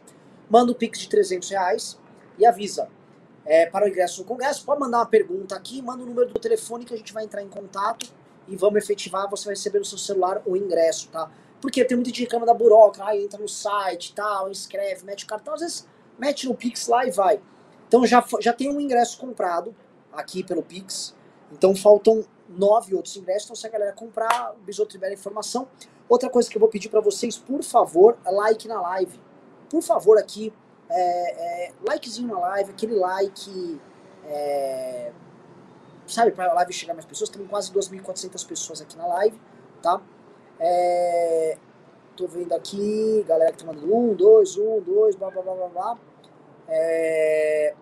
Manda o Pix de 300 reais e avisa. É, para o ingresso no Congresso, pode mandar uma pergunta aqui, manda o número do telefone que a gente vai entrar em contato e vamos efetivar, você vai receber no seu celular o ingresso, tá? Porque tem muita gente reclama da burocracia, aí entra no site tal, inscreve, mete o cartão, às vezes mete no Pix lá e vai. Então já, já tem um ingresso comprado aqui pelo Pix, então faltam nove outros ingressos, então se a galera comprar, o Bisoto libera informação. Outra coisa que eu vou pedir para vocês, por favor, like na live. Por favor, aqui, é, é, likezinho na live, aquele like, é, sabe, para a live chegar mais pessoas. Tem quase 2.400 pessoas aqui na live, tá? É, tô vendo aqui, galera que tá mandando um, dois, um, dois, blá, blá, blá, blá, blá. É,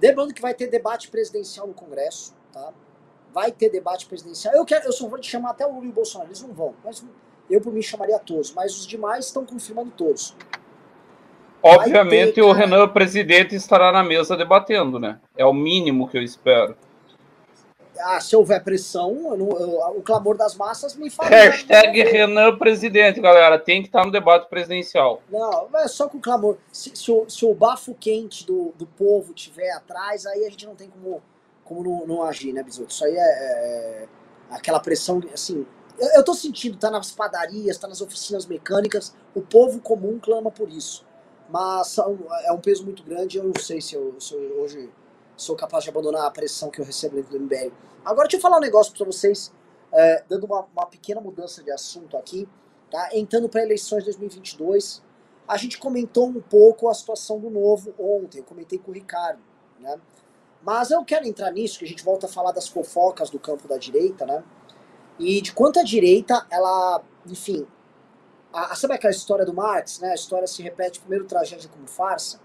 lembrando que vai ter debate presidencial no Congresso, tá? vai ter debate presidencial. Eu quero, eu só vou te chamar até o Lula e o Bolsonaro, eles não vão, mas eu por mim chamaria todos, mas os demais estão confirmando todos. Obviamente ter, o Renan presidente estará na mesa debatendo, né? É o mínimo que eu espero. Ah, se houver pressão, não, eu, o clamor das massas me fala. [laughs] Hashtag Renan presidente, galera. Tem que estar no debate presidencial. Não, é só com o clamor. Se, se, o, se o bafo quente do, do povo tiver atrás, aí a gente não tem como como não, não agir, né, Bisoto? Isso aí é, é aquela pressão, assim, eu, eu tô sentindo, tá nas padarias, tá nas oficinas mecânicas, o povo comum clama por isso. Mas é um peso muito grande, eu não sei se eu, se eu hoje sou capaz de abandonar a pressão que eu recebo dentro do MBL. Agora deixa eu falar um negócio para vocês, é, dando uma, uma pequena mudança de assunto aqui, tá? Entrando para eleições 2022, a gente comentou um pouco a situação do novo ontem, eu comentei com o Ricardo, né? Mas eu quero entrar nisso, que a gente volta a falar das fofocas do campo da direita, né? E de quanto a direita, ela, enfim, a, sabe aquela história do Marx, né? A história se repete primeiro tragédia como farsa.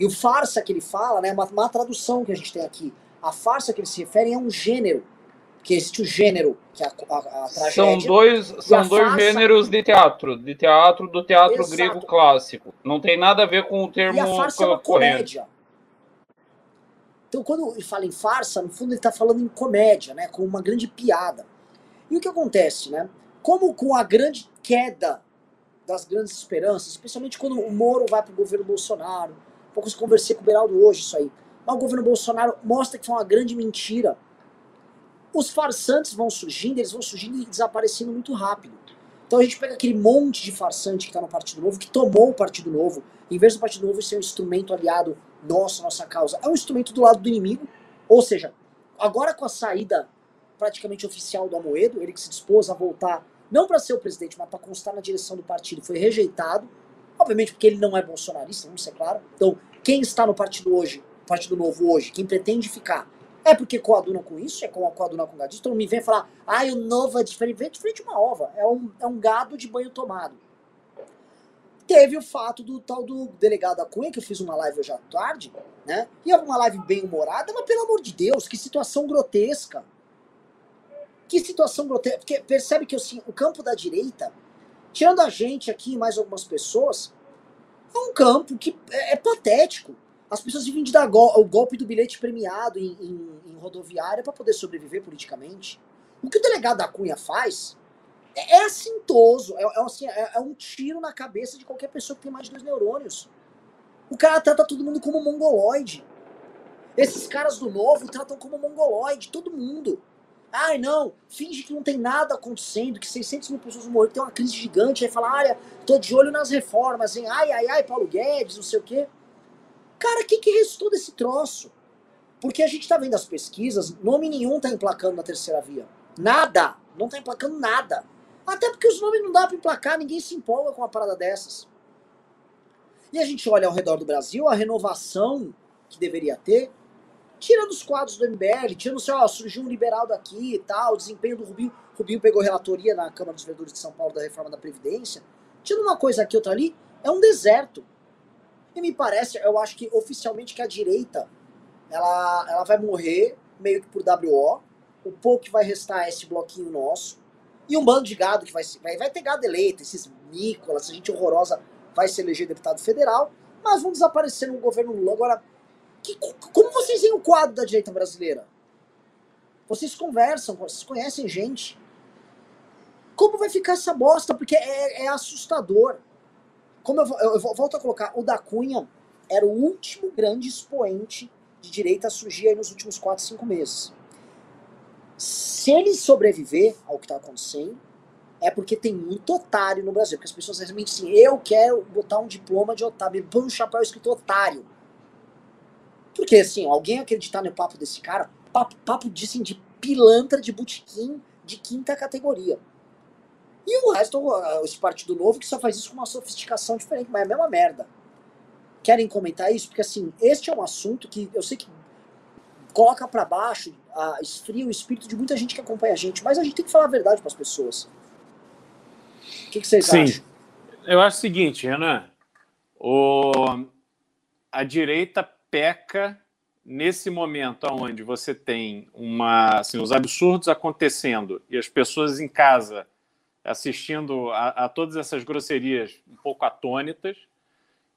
E o farsa que ele fala, né, é uma, uma tradução que a gente tem aqui. A farsa que ele se refere é um gênero. Que existe o gênero, que é a, a, a tragédia. São dois, são dois farsa... gêneros de teatro. De teatro do teatro Exato. grego clássico. Não tem nada a ver com o termo e a farsa é uma comédia. Então, quando ele fala em farsa, no fundo ele está falando em comédia, né? Com uma grande piada. E o que acontece, né? Como com a grande queda das grandes esperanças, especialmente quando o Moro vai para o governo Bolsonaro, um pouco conversei com o Beraldo hoje isso aí. Mas o governo Bolsonaro mostra que foi uma grande mentira. Os farsantes vão surgindo, eles vão surgindo e desaparecendo muito rápido. Então a gente pega aquele monte de farsante que está no Partido Novo, que tomou o Partido Novo, em vez do Partido Novo ser um instrumento aliado nossa, nossa causa, é um instrumento do lado do inimigo. Ou seja, agora com a saída praticamente oficial do Amoedo, ele que se dispôs a voltar, não para ser o presidente, mas para constar na direção do partido, foi rejeitado. Obviamente porque ele não é bolsonarista, vamos ser claro. Então, quem está no partido hoje, Partido Novo hoje, quem pretende ficar, é porque coaduna com isso, é coaduna com gado. Então me vem falar, ah, o novo é diferente. É diferente de uma ova, é um, é um gado de banho tomado. Teve o fato do tal do delegado da Cunha, que eu fiz uma live hoje à tarde, né? E é uma live bem humorada, mas pelo amor de Deus, que situação grotesca. Que situação grotesca. Porque percebe que assim, o campo da direita, tirando a gente aqui e mais algumas pessoas, é um campo que é, é patético. As pessoas vivem de dar go o golpe do bilhete premiado em, em, em rodoviária para poder sobreviver politicamente. O que o delegado da Cunha faz é, é assintoso, é, é, assim, é, é, um tiro na cabeça de qualquer pessoa que tem mais de dois neurônios. O cara trata todo mundo como mongoloide. Esses caras do novo tratam como mongoloide, todo mundo. Ai, não, finge que não tem nada acontecendo, que 600 mil pessoas morreram, tem uma crise gigante, aí fala, olha, tô de olho nas reformas, hein, ai, ai, ai, Paulo Guedes, não sei o quê. Cara, o que, que restou desse troço? Porque a gente tá vendo as pesquisas, nome nenhum tá emplacando na terceira via. Nada, não tá emplacando nada. Até porque os nomes não dá para emplacar, ninguém se empolga com uma parada dessas. E a gente olha ao redor do Brasil, a renovação que deveria ter, tirando os quadros do MBL, tirando, sei lá, surgiu um liberal daqui e tal, o desempenho do Rubinho, Rubinho pegou relatoria na Câmara dos Vereadores de São Paulo da reforma da Previdência, tirando uma coisa aqui, outra ali, é um deserto. E me parece, eu acho que oficialmente que a direita, ela, ela vai morrer meio que por WO, o pouco que vai restar é esse bloquinho nosso, E um bando de gado que vai, vai, vai ter gado eleito, esses Nicolas, essa gente horrorosa vai se eleger deputado federal, mas vão desaparecer no governo Lula. Agora, que, como vocês veem o quadro da direita brasileira? Vocês conversam, vocês conhecem gente. Como vai ficar essa bosta? Porque é, é assustador. Como eu, eu, eu, volto a colocar, o da Cunha era o último grande expoente de direita a surgir nos últimos 4, 5 meses. Se ele sobreviver ao que está acontecendo, é porque tem muito otário no Brasil. Porque as pessoas realmente assim, eu quero botar um diploma de otário, põe um chapéu escrito otário. Porque assim, alguém acreditar no papo desse cara, papo, papo dizem de pilantra de botequim de quinta categoria. E o resto, esse Partido Novo, que só faz isso com uma sofisticação diferente, mas é a mesma merda. Querem comentar isso? Porque assim, este é um assunto que eu sei que coloca para baixo, a, esfria o espírito de muita gente que acompanha a gente, mas a gente tem que falar a verdade para as pessoas. O que, que vocês Sim. acham? Eu acho o seguinte, Renan. O... A direita peca nesse momento onde você tem uma, assim, os absurdos acontecendo e as pessoas em casa assistindo a, a todas essas grosserias um pouco atônitas,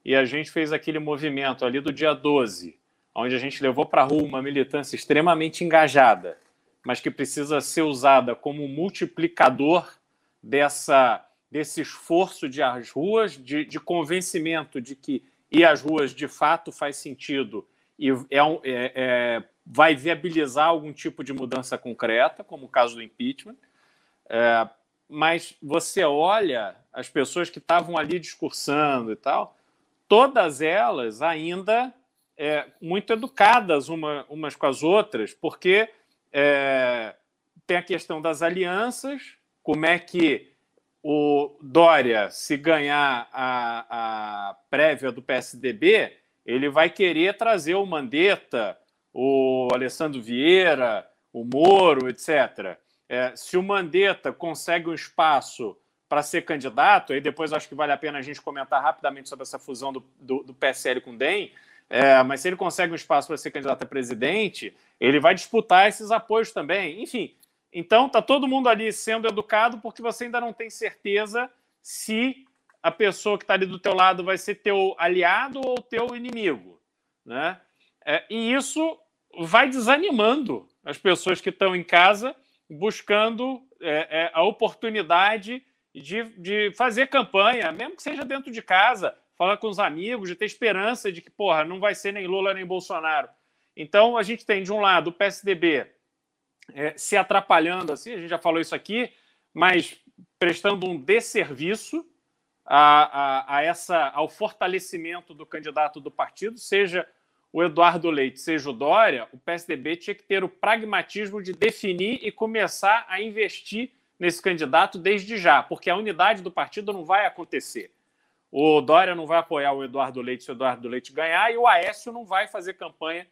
e a gente fez aquele movimento ali do dia 12, onde a gente levou para a rua uma militância extremamente engajada, mas que precisa ser usada como multiplicador dessa, desse esforço de as ruas, de, de convencimento de que ir às ruas de fato faz sentido e é, é, é, vai viabilizar algum tipo de mudança concreta, como o caso do impeachment. É, mas você olha as pessoas que estavam ali discursando e tal, todas elas ainda é, muito educadas uma, umas com as outras, porque é, tem a questão das alianças, como é que o Dória, se ganhar a, a prévia do PSDB, ele vai querer trazer o Mandetta, o Alessandro Vieira, o Moro, etc. É, se o Mandetta consegue um espaço para ser candidato, aí depois acho que vale a pena a gente comentar rapidamente sobre essa fusão do, do, do PSL com o DEM, é, mas se ele consegue um espaço para ser candidato a presidente, ele vai disputar esses apoios também. Enfim, então tá todo mundo ali sendo educado porque você ainda não tem certeza se a pessoa que está ali do teu lado vai ser teu aliado ou teu inimigo, né? É, e isso vai desanimando as pessoas que estão em casa buscando é, é, a oportunidade de, de fazer campanha, mesmo que seja dentro de casa, falar com os amigos, de ter esperança de que, porra, não vai ser nem Lula nem Bolsonaro. Então, a gente tem, de um lado, o PSDB é, se atrapalhando, assim, a gente já falou isso aqui, mas prestando um desserviço a, a, a essa, ao fortalecimento do candidato do partido, seja o Eduardo Leite, seja o Dória, o PSDB tinha que ter o pragmatismo de definir e começar a investir nesse candidato desde já, porque a unidade do partido não vai acontecer. O Dória não vai apoiar o Eduardo Leite se o Eduardo Leite ganhar, e o Aécio não vai fazer campanha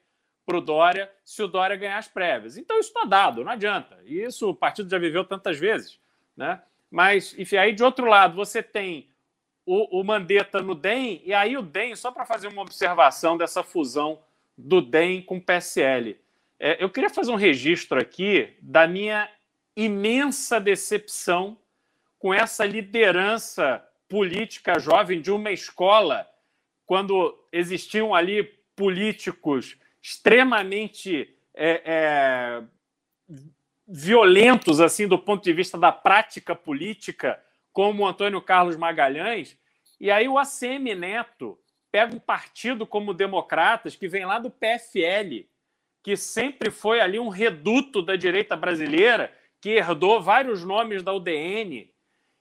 para o Dória se o Dória ganhar as prévias. Então isso está dado, não adianta. Isso o partido já viveu tantas vezes. Né? Mas, enfim, aí de outro lado, você tem o, o Mandetta no DEM, e aí o DEM, só para fazer uma observação dessa fusão do DEM com o PSL. É, eu queria fazer um registro aqui da minha imensa decepção com essa liderança política jovem de uma escola, quando existiam ali políticos extremamente é, é, violentos assim do ponto de vista da prática política, como o Antônio Carlos Magalhães, e aí o ACM Neto pega um partido como Democratas, que vem lá do PFL, que sempre foi ali um reduto da direita brasileira, que herdou vários nomes da UDN.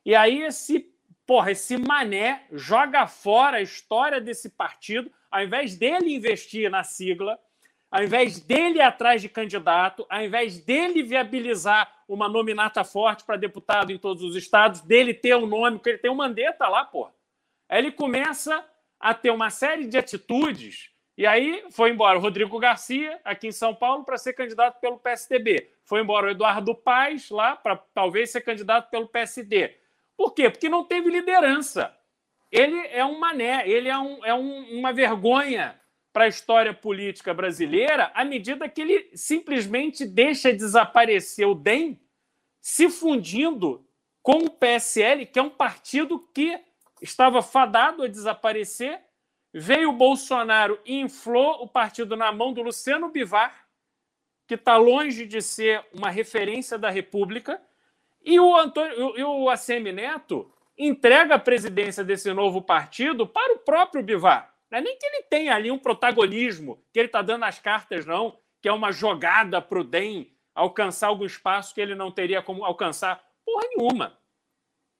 E aí esse porra, esse mané joga fora a história desse partido, ao invés dele investir na sigla, ao invés dele ir atrás de candidato, ao invés dele viabilizar uma nominata forte para deputado em todos os estados, dele ter um nome, porque ele tem um Mandetta lá. Aí ele começa a ter uma série de atitudes, e aí foi embora o Rodrigo Garcia, aqui em São Paulo, para ser candidato pelo PSDB. Foi embora o Eduardo Paes, lá, para talvez ser candidato pelo PSD. Por quê? Porque não teve liderança. Ele é um mané, ele é, um, é um, uma vergonha para a história política brasileira à medida que ele simplesmente deixa desaparecer o DEM se fundindo com o PSL, que é um partido que estava fadado a desaparecer. Veio o Bolsonaro e inflou o partido na mão do Luciano Bivar, que está longe de ser uma referência da República, e o, Antônio, e o ACM Neto entrega a presidência desse novo partido para o próprio Bivar. Não é nem que ele tenha ali um protagonismo, que ele está dando as cartas, não, que é uma jogada para o DEM alcançar algum espaço que ele não teria como alcançar. Porra nenhuma.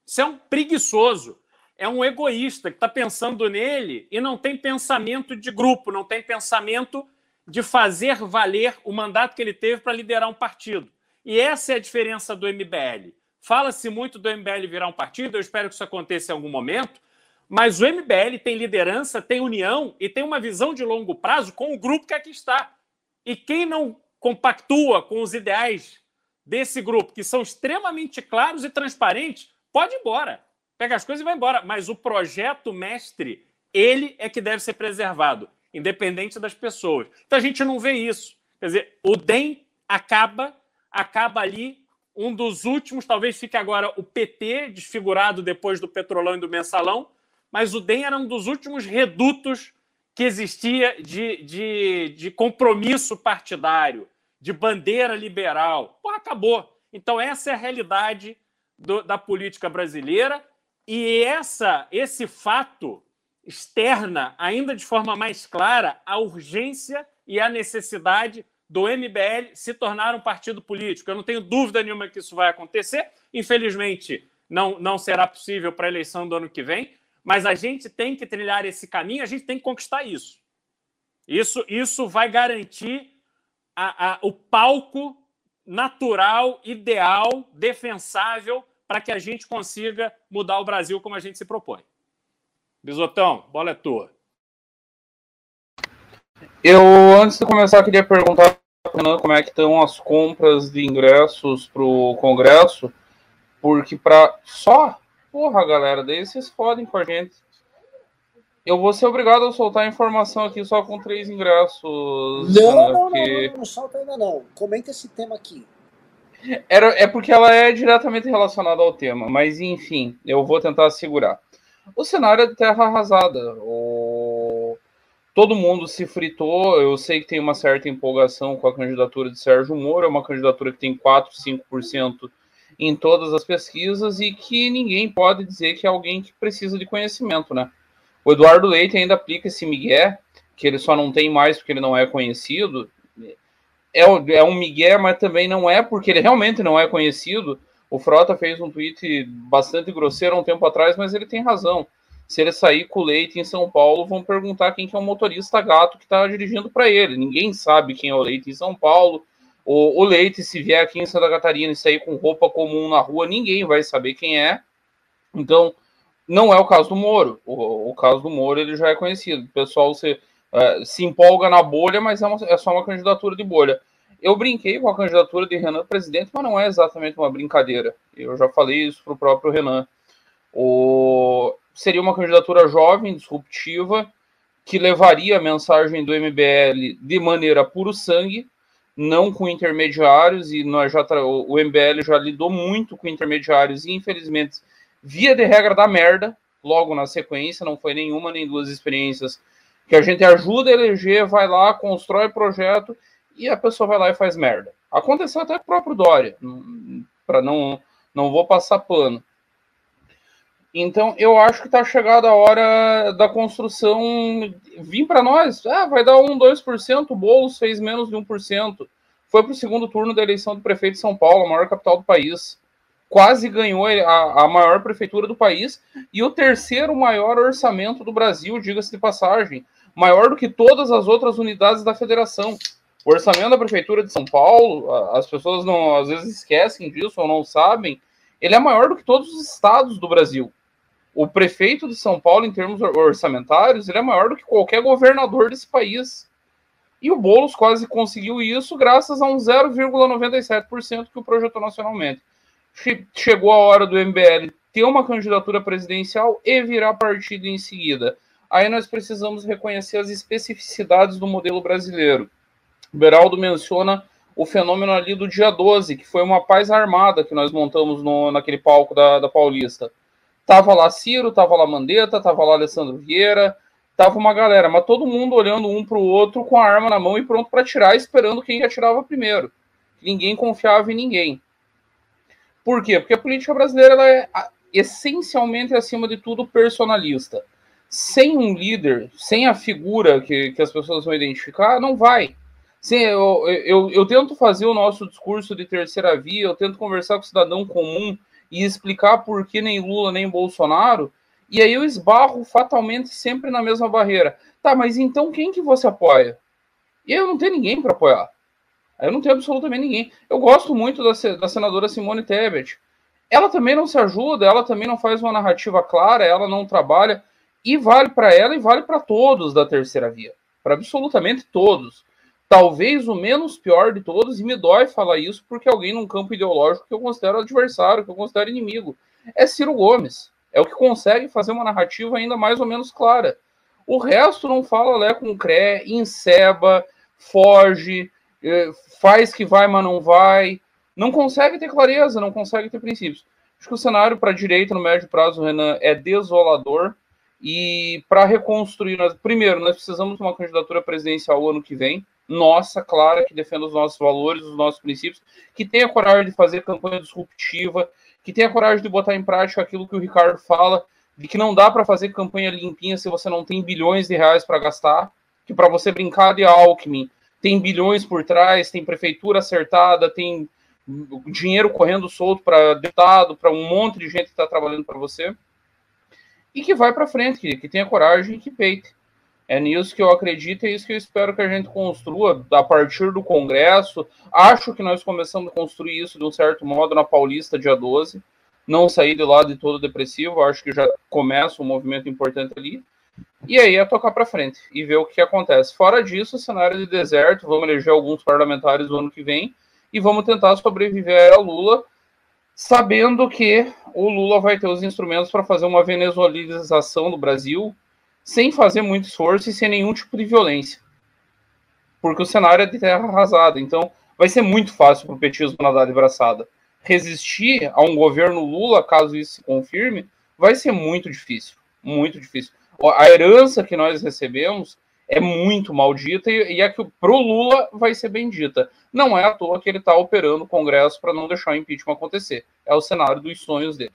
Isso é um preguiçoso. É um egoísta que está pensando nele e não tem pensamento de grupo, não tem pensamento de fazer valer o mandato que ele teve para liderar um partido. E essa é a diferença do MBL. Fala-se muito do MBL virar um partido, eu espero que isso aconteça em algum momento, mas o MBL tem liderança, tem união e tem uma visão de longo prazo com o grupo que aqui está. E quem não compactua com os ideais desse grupo, que são extremamente claros e transparentes, pode ir embora. Pega as coisas e vai embora. Mas o projeto mestre, ele é que deve ser preservado, independente das pessoas. Então a gente não vê isso. Quer dizer, o DEM acaba, acaba ali um dos últimos, talvez fique agora o PT, desfigurado depois do Petrolão e do Mensalão, mas o DEM era um dos últimos redutos que existia de, de, de compromisso partidário, de bandeira liberal. Pô, acabou. Então, essa é a realidade do, da política brasileira e essa, esse fato externa, ainda de forma mais clara, a urgência e a necessidade do MBL se tornar um partido político. Eu não tenho dúvida nenhuma que isso vai acontecer. Infelizmente, não, não será possível para a eleição do ano que vem, mas a gente tem que trilhar esse caminho, a gente tem que conquistar isso. Isso, isso vai garantir a, a, o palco natural, ideal, defensável para que a gente consiga mudar o Brasil como a gente se propõe. Bisotão, bola é tua. Eu, antes de começar, queria perguntar como é que estão as compras de ingressos para o Congresso, porque para só Porra, galera, daí vocês fodem com a gente. Eu vou ser obrigado a soltar a informação aqui só com três ingressos. Não, não, não, porque... não, não, não, solta ainda não. Comenta esse tema aqui. Era, é porque ela é diretamente relacionada ao tema, mas enfim, eu vou tentar segurar. O cenário é de terra arrasada. O... Todo mundo se fritou. Eu sei que tem uma certa empolgação com a candidatura de Sérgio Moro, é uma candidatura que tem 4, 5% em todas as pesquisas e que ninguém pode dizer que é alguém que precisa de conhecimento, né? O Eduardo Leite ainda aplica esse migué, que ele só não tem mais porque ele não é conhecido. É, é um migué, mas também não é porque ele realmente não é conhecido. O Frota fez um tweet bastante grosseiro um tempo atrás, mas ele tem razão. Se ele sair com o Leite em São Paulo, vão perguntar quem que é o motorista gato que está dirigindo para ele. Ninguém sabe quem é o Leite em São Paulo, o, o Leite, se vier aqui em Santa Catarina e sair com roupa comum na rua, ninguém vai saber quem é. Então, não é o caso do Moro. O, o caso do Moro ele já é conhecido. O pessoal se, uh, se empolga na bolha, mas é, uma, é só uma candidatura de bolha. Eu brinquei com a candidatura de Renan presidente, mas não é exatamente uma brincadeira. Eu já falei isso para o próprio Renan. O... Seria uma candidatura jovem, disruptiva, que levaria a mensagem do MBL de maneira puro sangue, não com intermediários, e nós já o MBL já lidou muito com intermediários, e infelizmente, via de regra da merda, logo na sequência, não foi nenhuma nem duas experiências que a gente ajuda a eleger, vai lá, constrói projeto e a pessoa vai lá e faz merda. Aconteceu até com o próprio Dória, para não não vou passar pano. Então, eu acho que está chegada a hora da construção vir para nós. Ah, vai dar 1, 2%, o Boulos fez menos de 1%. Foi para o segundo turno da eleição do prefeito de São Paulo, a maior capital do país. Quase ganhou a, a maior prefeitura do país e o terceiro maior orçamento do Brasil, diga-se de passagem. Maior do que todas as outras unidades da federação. O orçamento da prefeitura de São Paulo, as pessoas não às vezes esquecem disso ou não sabem, ele é maior do que todos os estados do Brasil o prefeito de São Paulo, em termos orçamentários, ele é maior do que qualquer governador desse país. E o Boulos quase conseguiu isso graças a um 0,97% que o projetou nacionalmente. Chegou a hora do MBL ter uma candidatura presidencial e virar partido em seguida. Aí nós precisamos reconhecer as especificidades do modelo brasileiro. O Beraldo menciona o fenômeno ali do dia 12, que foi uma paz armada que nós montamos no, naquele palco da, da Paulista. Tava lá Ciro, tava lá Mandetta, tava lá Alessandro Vieira, tava uma galera, mas todo mundo olhando um para o outro com a arma na mão e pronto para atirar, esperando quem atirava primeiro. Ninguém confiava em ninguém. Por quê? Porque a política brasileira ela é essencialmente, acima de tudo, personalista. Sem um líder, sem a figura que, que as pessoas vão identificar, não vai. Sim, eu, eu, eu tento fazer o nosso discurso de terceira via, eu tento conversar com o cidadão comum e explicar por que nem Lula nem Bolsonaro, e aí eu esbarro fatalmente sempre na mesma barreira. Tá, mas então quem que você apoia? E eu não tenho ninguém para apoiar. Eu não tenho absolutamente ninguém. Eu gosto muito da, da senadora Simone Tebet. Ela também não se ajuda, ela também não faz uma narrativa clara, ela não trabalha. E vale para ela e vale para todos da terceira via. Para absolutamente todos talvez o menos pior de todos, e me dói falar isso porque alguém num campo ideológico que eu considero adversário, que eu considero inimigo, é Ciro Gomes. É o que consegue fazer uma narrativa ainda mais ou menos clara. O resto não fala Lé com Cré, enceba, foge, eh, faz que vai, mas não vai. Não consegue ter clareza, não consegue ter princípios. Acho que o cenário para a direita no médio prazo, Renan, é desolador. E para reconstruir, nós, primeiro, nós precisamos de uma candidatura presidencial ano que vem nossa, clara, que defenda os nossos valores, os nossos princípios, que tenha coragem de fazer campanha disruptiva, que tenha coragem de botar em prática aquilo que o Ricardo fala, de que não dá para fazer campanha limpinha se você não tem bilhões de reais para gastar, que para você brincar de Alckmin tem bilhões por trás, tem prefeitura acertada, tem dinheiro correndo solto para deputado, para um monte de gente que está trabalhando para você, e que vai para frente, que, que tenha coragem e que peite. É nisso que eu acredito e é isso que eu espero que a gente construa a partir do Congresso. Acho que nós começamos a construir isso de um certo modo na Paulista, dia 12. Não sair de lado de todo depressivo, acho que já começa um movimento importante ali. E aí é tocar para frente e ver o que acontece. Fora disso, cenário de deserto, vamos eleger alguns parlamentares no ano que vem e vamos tentar sobreviver a Lula, sabendo que o Lula vai ter os instrumentos para fazer uma venezuelização do Brasil, sem fazer muito esforço e sem nenhum tipo de violência. Porque o cenário é de terra arrasada. Então, vai ser muito fácil para o petismo nadar de braçada. Resistir a um governo Lula, caso isso se confirme, vai ser muito difícil. Muito difícil. A herança que nós recebemos é muito maldita e, e é que para o Lula vai ser bendita. Não é à toa que ele está operando o Congresso para não deixar o impeachment acontecer. É o cenário dos sonhos dele.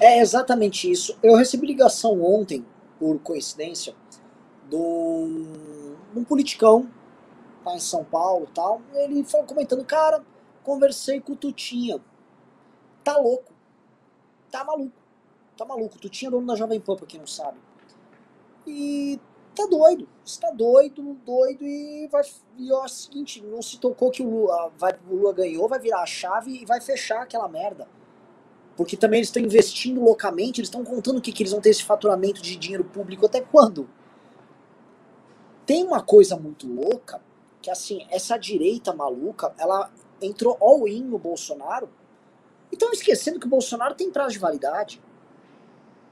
É exatamente isso. Eu recebi ligação ontem, por coincidência, de um politicão tá em São Paulo tal. Ele foi comentando, cara, conversei com o Tutinha. Tá louco. Tá maluco. Tá maluco. Tutinha é dono da Jovem Pan, pra quem não sabe. E tá doido. Está doido, doido e vai. E é o seguinte, não se tocou que o Lula, vai, o Lula ganhou, vai virar a chave e vai fechar aquela merda porque também eles estão investindo loucamente, eles estão contando que, que eles vão ter esse faturamento de dinheiro público até quando? Tem uma coisa muito louca, que assim, essa direita maluca, ela entrou all-in no Bolsonaro, e estão esquecendo que o Bolsonaro tem prazo de validade.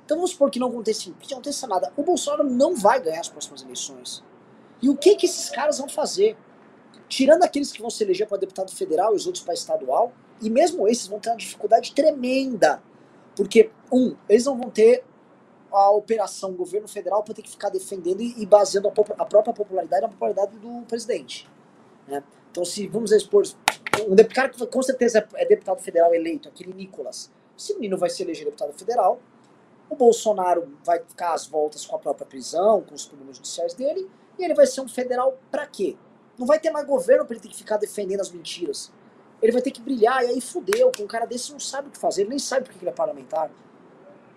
Então vamos supor que não aconteça, não aconteça nada. O Bolsonaro não vai ganhar as próximas eleições. E o que, que esses caras vão fazer? Tirando aqueles que vão se eleger para deputado federal e os outros para estadual, e mesmo esses vão ter uma dificuldade tremenda. Porque, um, eles não vão ter a operação governo federal para ter que ficar defendendo e, e baseando a, a, própria popularidade na popularidade do presidente. Né? Então, se vamos expor um cara que com certeza é deputado federal eleito, aquele Nicolas, esse menino vai se eleger deputado federal, o Bolsonaro vai ficar às voltas com a própria prisão, com os problemas judiciais dele, e ele vai ser um federal para quê? Não vai ter mais governo para ele ter que ficar defendendo as mentiras ele vai ter que brilhar, e aí fudeu, que um cara desse não sabe o que fazer, ele nem sabe porque ele é parlamentar.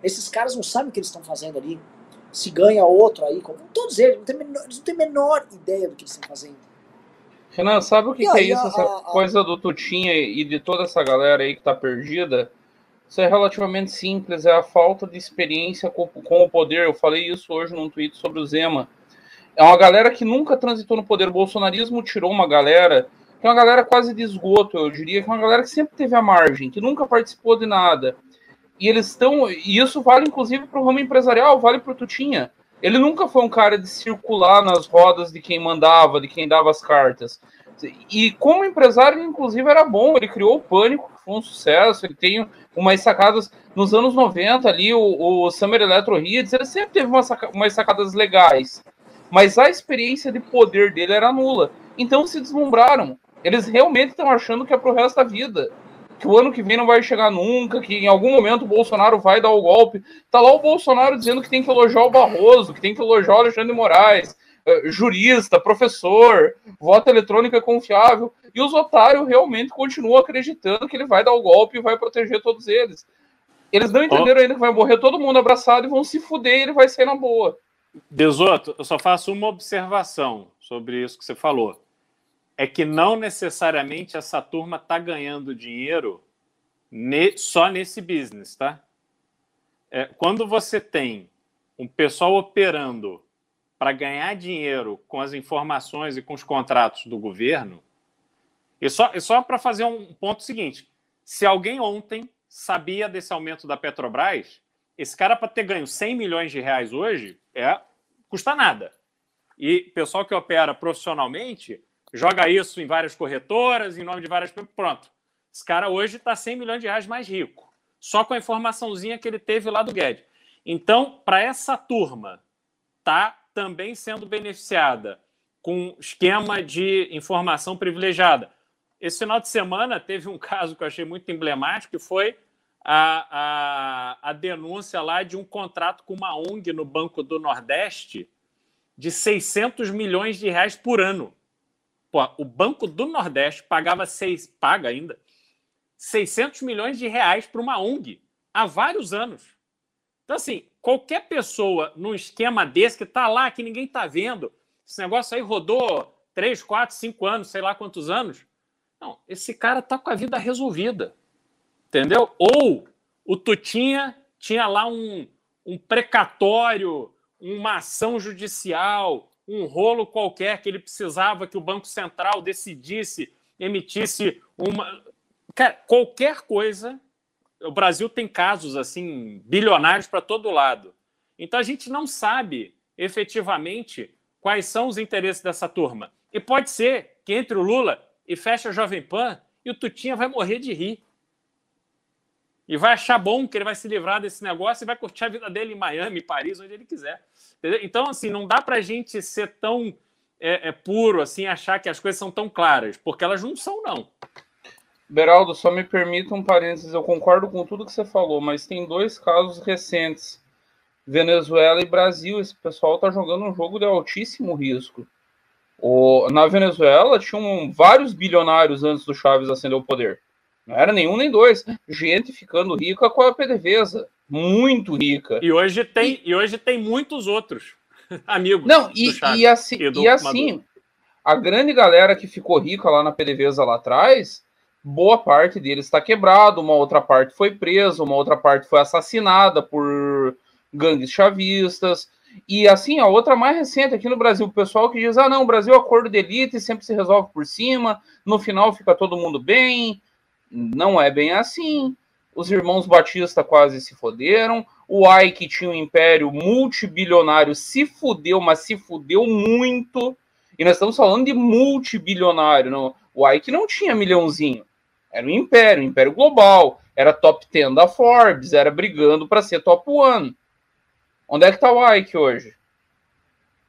Esses caras não sabem o que eles estão fazendo ali. Se ganha outro aí, como todos eles, não tem menor, eles não têm a menor ideia do que eles estão fazendo. Renan, sabe o que, que é isso? A, essa a, coisa do Tutinha e de toda essa galera aí que tá perdida? Isso é relativamente simples, é a falta de experiência com, com o poder. Eu falei isso hoje num tweet sobre o Zema. É uma galera que nunca transitou no poder. O bolsonarismo tirou uma galera que é uma galera quase de esgoto, eu diria, que é uma galera que sempre teve a margem, que nunca participou de nada. E eles estão. E isso vale inclusive para o ramo empresarial, vale para o Tutinha. Ele nunca foi um cara de circular nas rodas de quem mandava, de quem dava as cartas. E como empresário, inclusive, era bom. Ele criou o Pânico, que foi um sucesso. Ele tem umas sacadas. Nos anos 90, ali, o, o Summer Electro Hits, ele sempre teve umas, saca, umas sacadas legais. Mas a experiência de poder dele era nula. Então se deslumbraram. Eles realmente estão achando que é pro resto da vida que o ano que vem não vai chegar nunca, que em algum momento o Bolsonaro vai dar o golpe. Tá lá o Bolsonaro dizendo que tem que elogiar o Barroso, que tem que elogiar o Alexandre Moraes, eh, jurista, professor, voto eletrônico é confiável. E os otários realmente continuam acreditando que ele vai dar o golpe e vai proteger todos eles. Eles não entenderam oh. ainda que vai morrer todo mundo abraçado e vão se fuder e ele vai sair na boa. Desoto, eu só faço uma observação sobre isso que você falou é que não necessariamente essa turma está ganhando dinheiro ne, só nesse business, tá? É, quando você tem um pessoal operando para ganhar dinheiro com as informações e com os contratos do governo, e só, só para fazer um ponto seguinte: se alguém ontem sabia desse aumento da Petrobras, esse cara para ter ganho 100 milhões de reais hoje é custa nada. E pessoal que opera profissionalmente joga isso em várias corretoras, em nome de várias. Pronto. Esse cara hoje está 100 milhões de reais mais rico, só com a informaçãozinha que ele teve lá do Guedes. Então, para essa turma tá também sendo beneficiada com esquema de informação privilegiada. Esse final de semana teve um [laughs] caso que eu achei muito emblemático, que foi a, a, a denúncia lá de um contrato com uma ONG no Banco do Nordeste de 600 milhões de reais por ano. Pô, o Banco do Nordeste pagava seis, paga ainda 600 milhões de reais para uma ONG há vários anos. Então, assim, qualquer pessoa num esquema desse que está lá, que ninguém está vendo, esse negócio aí rodou 3, 4, 5 anos, sei lá quantos anos. Não, esse cara está com a vida resolvida. Entendeu? Ou o Tutinha tinha lá um, um precatório, uma ação judicial, um rolo qualquer que ele precisava que o Banco Central decidisse, emitisse uma. Cara, qualquer coisa. O Brasil tem casos assim bilionários para todo lado. Então a gente não sabe efetivamente quais são os interesses dessa turma. E pode ser que entre o Lula e feche a Jovem Pan e o Tutinha vai morrer de rir. E vai achar bom que ele vai se livrar desse negócio e vai curtir a vida dele em Miami, Paris, onde ele quiser. Entendeu? Então, assim, não dá para a gente ser tão é, é, puro, assim, achar que as coisas são tão claras, porque elas não são, não. Beraldo, só me permita um parênteses, eu concordo com tudo que você falou, mas tem dois casos recentes, Venezuela e Brasil, esse pessoal está jogando um jogo de altíssimo risco. O, na Venezuela tinham vários bilionários antes do Chaves acender o poder. Não era nenhum nem dois. Gente ficando rica com a PDVSA muito rica. E hoje tem, e, e hoje tem muitos outros [laughs] amigos. Não, e, e assim, e, e assim a grande galera que ficou rica lá na PDVSA lá atrás, boa parte deles está quebrado, uma outra parte foi presa, uma outra parte foi assassinada por gangues chavistas. E assim, a outra mais recente aqui no Brasil, o pessoal que diz: ah, não, o Brasil é acordo de elite, sempre se resolve por cima, no final fica todo mundo bem. Não é bem assim os irmãos Batista quase se foderam, o Ike tinha um império multibilionário, se fudeu, mas se fudeu muito. E nós estamos falando de multibilionário. Não? O Ike não tinha milhãozinho. Era um império, um império global. Era top 10 da Forbes, era brigando para ser top 1. Onde é que está o Ike hoje?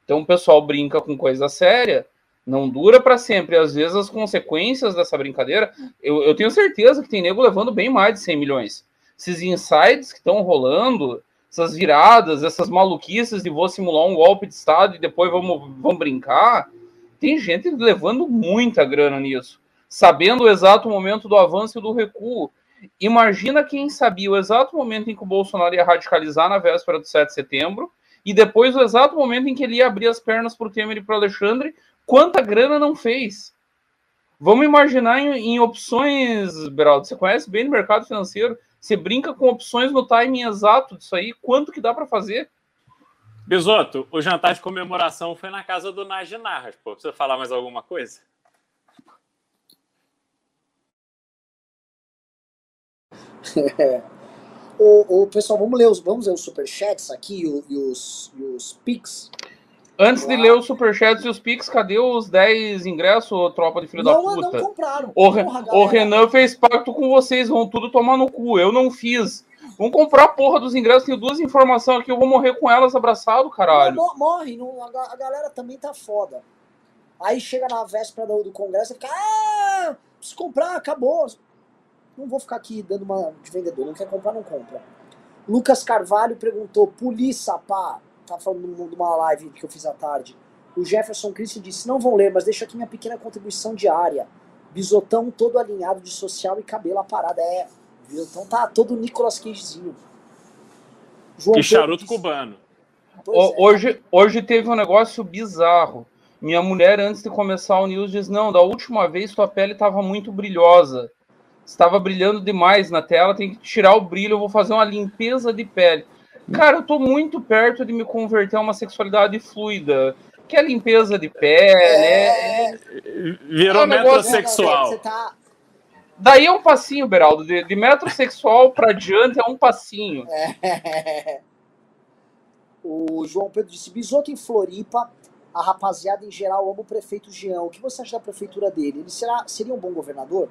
Então o pessoal brinca com coisa séria não dura para sempre. Às vezes as consequências dessa brincadeira, eu, eu, tenho certeza que tem nego levando bem mais de 100 milhões. Esses insights que estão rolando, essas viradas, essas maluquices de vou simular um golpe de Estado e depois vamos, vamos brincar, tem gente levando muita grana nisso, sabendo o exato momento do avanço e do recuo. Imagina quem sabia o exato momento em que o Bolsonaro ia radicalizar na véspera do 7 de setembro, e depois o exato momento em que ele ia abrir as pernas para o Temer e para o Alexandre, quanta grana não fez? Vamos imaginar em, em, opções, Beraldo. Você conhece bem o mercado financeiro. Você brinca com opções no timing exato disso aí. Quanto que dá para fazer? Bisoto, o jantar de comemoração foi na casa do Nagy Narras. Pô, precisa falar mais alguma coisa? [laughs] Ô, ô, pessoal, vamos ler os, vamos ler os superchats aqui e, e os, e os pics. Antes de ler os superchats e os pics, cadê os 10 ingressos, tropa de filho não, da puta? Não compraram. O, Porra, o Renan fez pacto com vocês, vão tudo tomar no cu. Eu não fiz. Vamos comprar a porra dos ingressos. Tenho duas informações aqui, eu vou morrer com elas abraçado, caralho. Não, morre, não, a, galera também tá foda. Aí chega na véspera do, do congresso e fica, ah, preciso comprar, acabou. Não vou ficar aqui dando uma de vendedor, não quer comprar, não compra. Lucas Carvalho perguntou, polícia, pá, tá falando de uma live que eu fiz à tarde. O Jefferson Cristo disse, não vão ler, mas deixa aqui minha pequena contribuição diária. Bisotão todo alinhado de social e cabelo a parada. É, bisotão tá todo Nicolas Cagezinho. João que charuto disse, cubano. O, é. hoje, hoje teve um negócio bizarro. Minha mulher, antes de começar o news, diz: Não, da última vez tua pele estava muito brilhosa estava brilhando demais na tela, tem que tirar o brilho, eu vou fazer uma limpeza de pele. Cara, eu tô muito perto de me converter a uma sexualidade fluida. Que é limpeza de pele, é... é... Virou é um metrosexual. Tá... Daí é um passinho, Beraldo. De, de metrosexual para diante é um passinho. É... O João Pedro disse: Bisoto em Floripa, a rapaziada em geral ama o prefeito Jean. O que você acha da prefeitura dele? Ele será, seria um bom governador?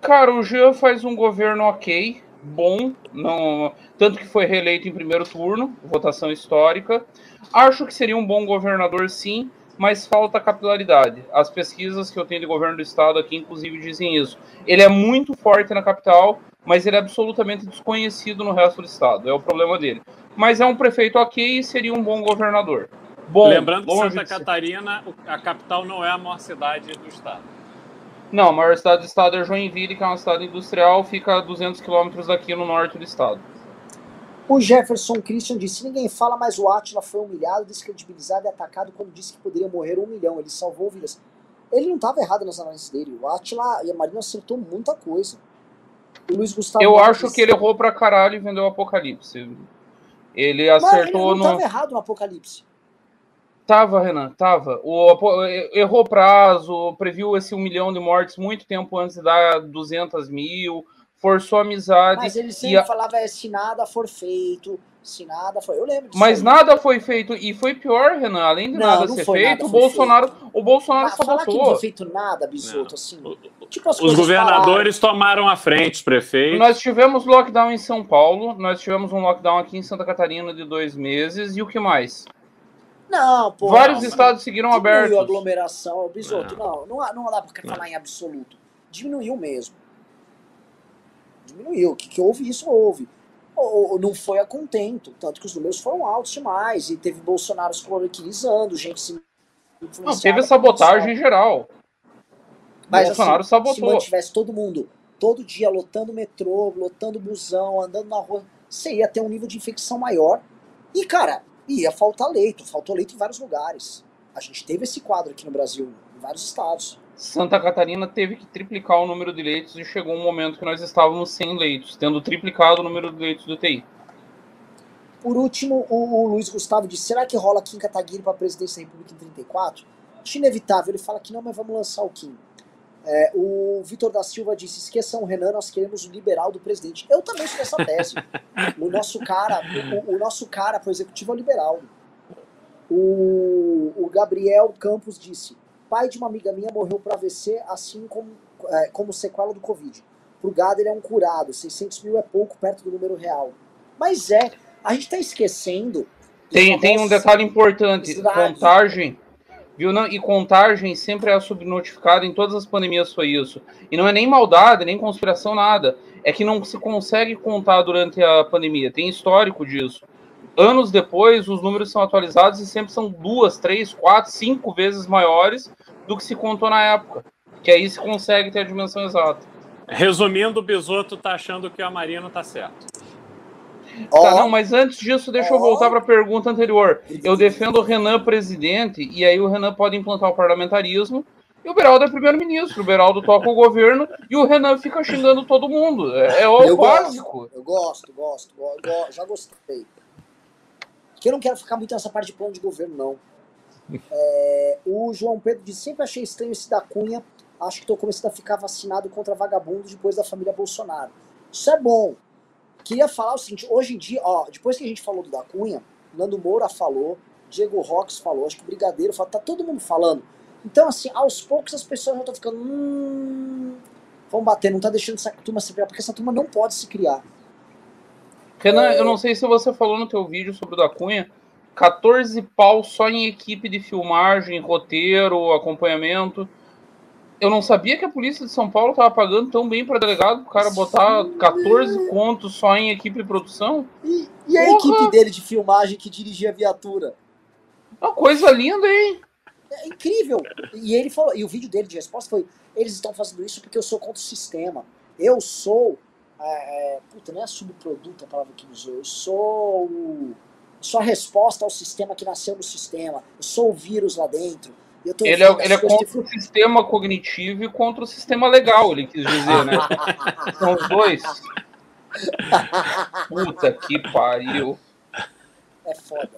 Cara, o Jean faz um governo ok, bom, não, tanto que foi reeleito em primeiro turno, votação histórica. Acho que seria um bom governador, sim, mas falta capilaridade. As pesquisas que eu tenho de governo do estado aqui, inclusive, dizem isso. Ele é muito forte na capital, mas ele é absolutamente desconhecido no resto do estado. É o problema dele. Mas é um prefeito ok e seria um bom governador. Bom, Lembrando que Santa Catarina, a capital não é a maior cidade do estado. Não, a maior cidade do estado é Joinville, que é uma cidade industrial, fica a 200 quilômetros daqui no norte do estado. O Jefferson Christian disse: ninguém fala, mas o Atila foi humilhado, descredibilizado e atacado quando disse que poderia morrer um milhão. Ele salvou vidas. Ele não estava errado nas análises dele. O Atila e a Marina acertou muita coisa. O Luiz Gustavo. Eu acho que ele errou pra caralho e vendeu o Apocalipse. Ele acertou mas ele não no. errado no Apocalipse. Tava, Renan, tava. O, errou prazo, previu esse um milhão de mortes muito tempo antes de dar 200 mil, forçou amizade. Mas ele sempre a... falava é, se nada for feito, se nada foi. Eu lembro disso. Mas aí. nada foi feito. E foi pior, Renan. Além de não, nada não ser feito, nada, o Bolsonaro, feito. o Bolsonaro ah, Falar que não foi feito nada, Bisoto, assim. Tipo, os governadores pararam. tomaram a frente, os prefeitos. Nós tivemos lockdown em São Paulo, nós tivemos um lockdown aqui em Santa Catarina de dois meses. E o que mais? Não, pô. Vários não, estados seguiram diminuiu abertos. Diminuiu a aglomeração, bisoto. Não, não, não, não dá pra falar em absoluto. Diminuiu mesmo. Diminuiu. O que, que houve, isso houve. Ou, não foi a contento. Tanto que os números foram altos demais. E teve Bolsonaro se cloroquinizando, gente se. Não, teve sabotagem em geral. Mas Bolsonaro assim, sabotou. se mantivesse todo mundo todo dia lotando metrô, lotando busão, andando na rua, você ia ter um nível de infecção maior. E, cara, e ia faltar leito, faltou leito em vários lugares. A gente teve esse quadro aqui no Brasil, em vários estados. Santa Catarina teve que triplicar o número de leitos e chegou um momento que nós estávamos sem leitos, tendo triplicado o número de leitos do TI. Por último, o, o Luiz Gustavo disse: será que rola Kim Kataguiri para a presidência da República em 34? Acho inevitável. Ele fala que não, mas vamos lançar o Kim. É, o Vitor da Silva disse: esqueçam o Renan, nós queremos o liberal do presidente. Eu também sou dessa tese. o nosso cara, o, o, nosso cara para o executivo é o liberal. O, o, Gabriel Campos disse: pai de uma amiga minha morreu por AVC, assim como, é, como sequela do Covid. Pro gado ele é um curado, 600 mil é pouco perto do número real. Mas é, a gente está esquecendo. Tem, tem um detalhe importante: contagem Viu? Não, e contagem sempre é subnotificada, em todas as pandemias foi isso. E não é nem maldade, nem conspiração, nada. É que não se consegue contar durante a pandemia. Tem histórico disso. Anos depois, os números são atualizados e sempre são duas, três, quatro, cinco vezes maiores do que se contou na época. Que aí se consegue ter a dimensão exata. Resumindo, o Bisoto tá achando que o Amarino tá certo. Oh. Tá, não, mas antes disso, deixa oh. eu voltar para a pergunta anterior. Eu defendo o Renan presidente, e aí o Renan pode implantar o parlamentarismo, e o Beraldo é primeiro-ministro. O Beraldo toca o governo e o Renan fica xingando todo mundo. É, é o eu básico. Gosto, eu gosto, gosto, gosto, já gostei. Que eu não quero ficar muito nessa parte de plano de governo, não. [laughs] É, o João Pedro disse: sempre achei estranho esse da Cunha. Acho que estou começando a ficar vacinado contra vagabundo depois da família Bolsonaro. Isso é bom. Queria falar o seguinte, hoje em dia, ó, depois que a gente falou do da Cunha, Nando Moura falou, Diego Rox falou, acho que o Brigadeiro falou, tá todo mundo falando. Então, assim, aos poucos as pessoas já estão ficando. Hum, vamos bater, não tá deixando essa turma se criar, porque essa turma não pode se criar. Renan, é... eu não sei se você falou no teu vídeo sobre o da Cunha, 14 pau só em equipe de filmagem, roteiro, acompanhamento. Eu não sabia que a polícia de São Paulo estava pagando tão bem para delegado o cara botar 14 contos só em equipe de produção. E, e a Porra. equipe dele de filmagem que dirigia a viatura? Uma coisa linda, hein? É incrível. E ele falou, e o vídeo dele de resposta foi: eles estão fazendo isso porque eu sou contra o sistema. Eu sou. É, é, puta, não é subproduto a palavra que usou. Eu sou a resposta ao sistema que nasceu no sistema. Eu sou o vírus lá dentro. Ele é, ele é contra o sistema cognitivo e contra o sistema legal, ele quis dizer, né? [laughs] São os dois. Puta que pariu. É foda.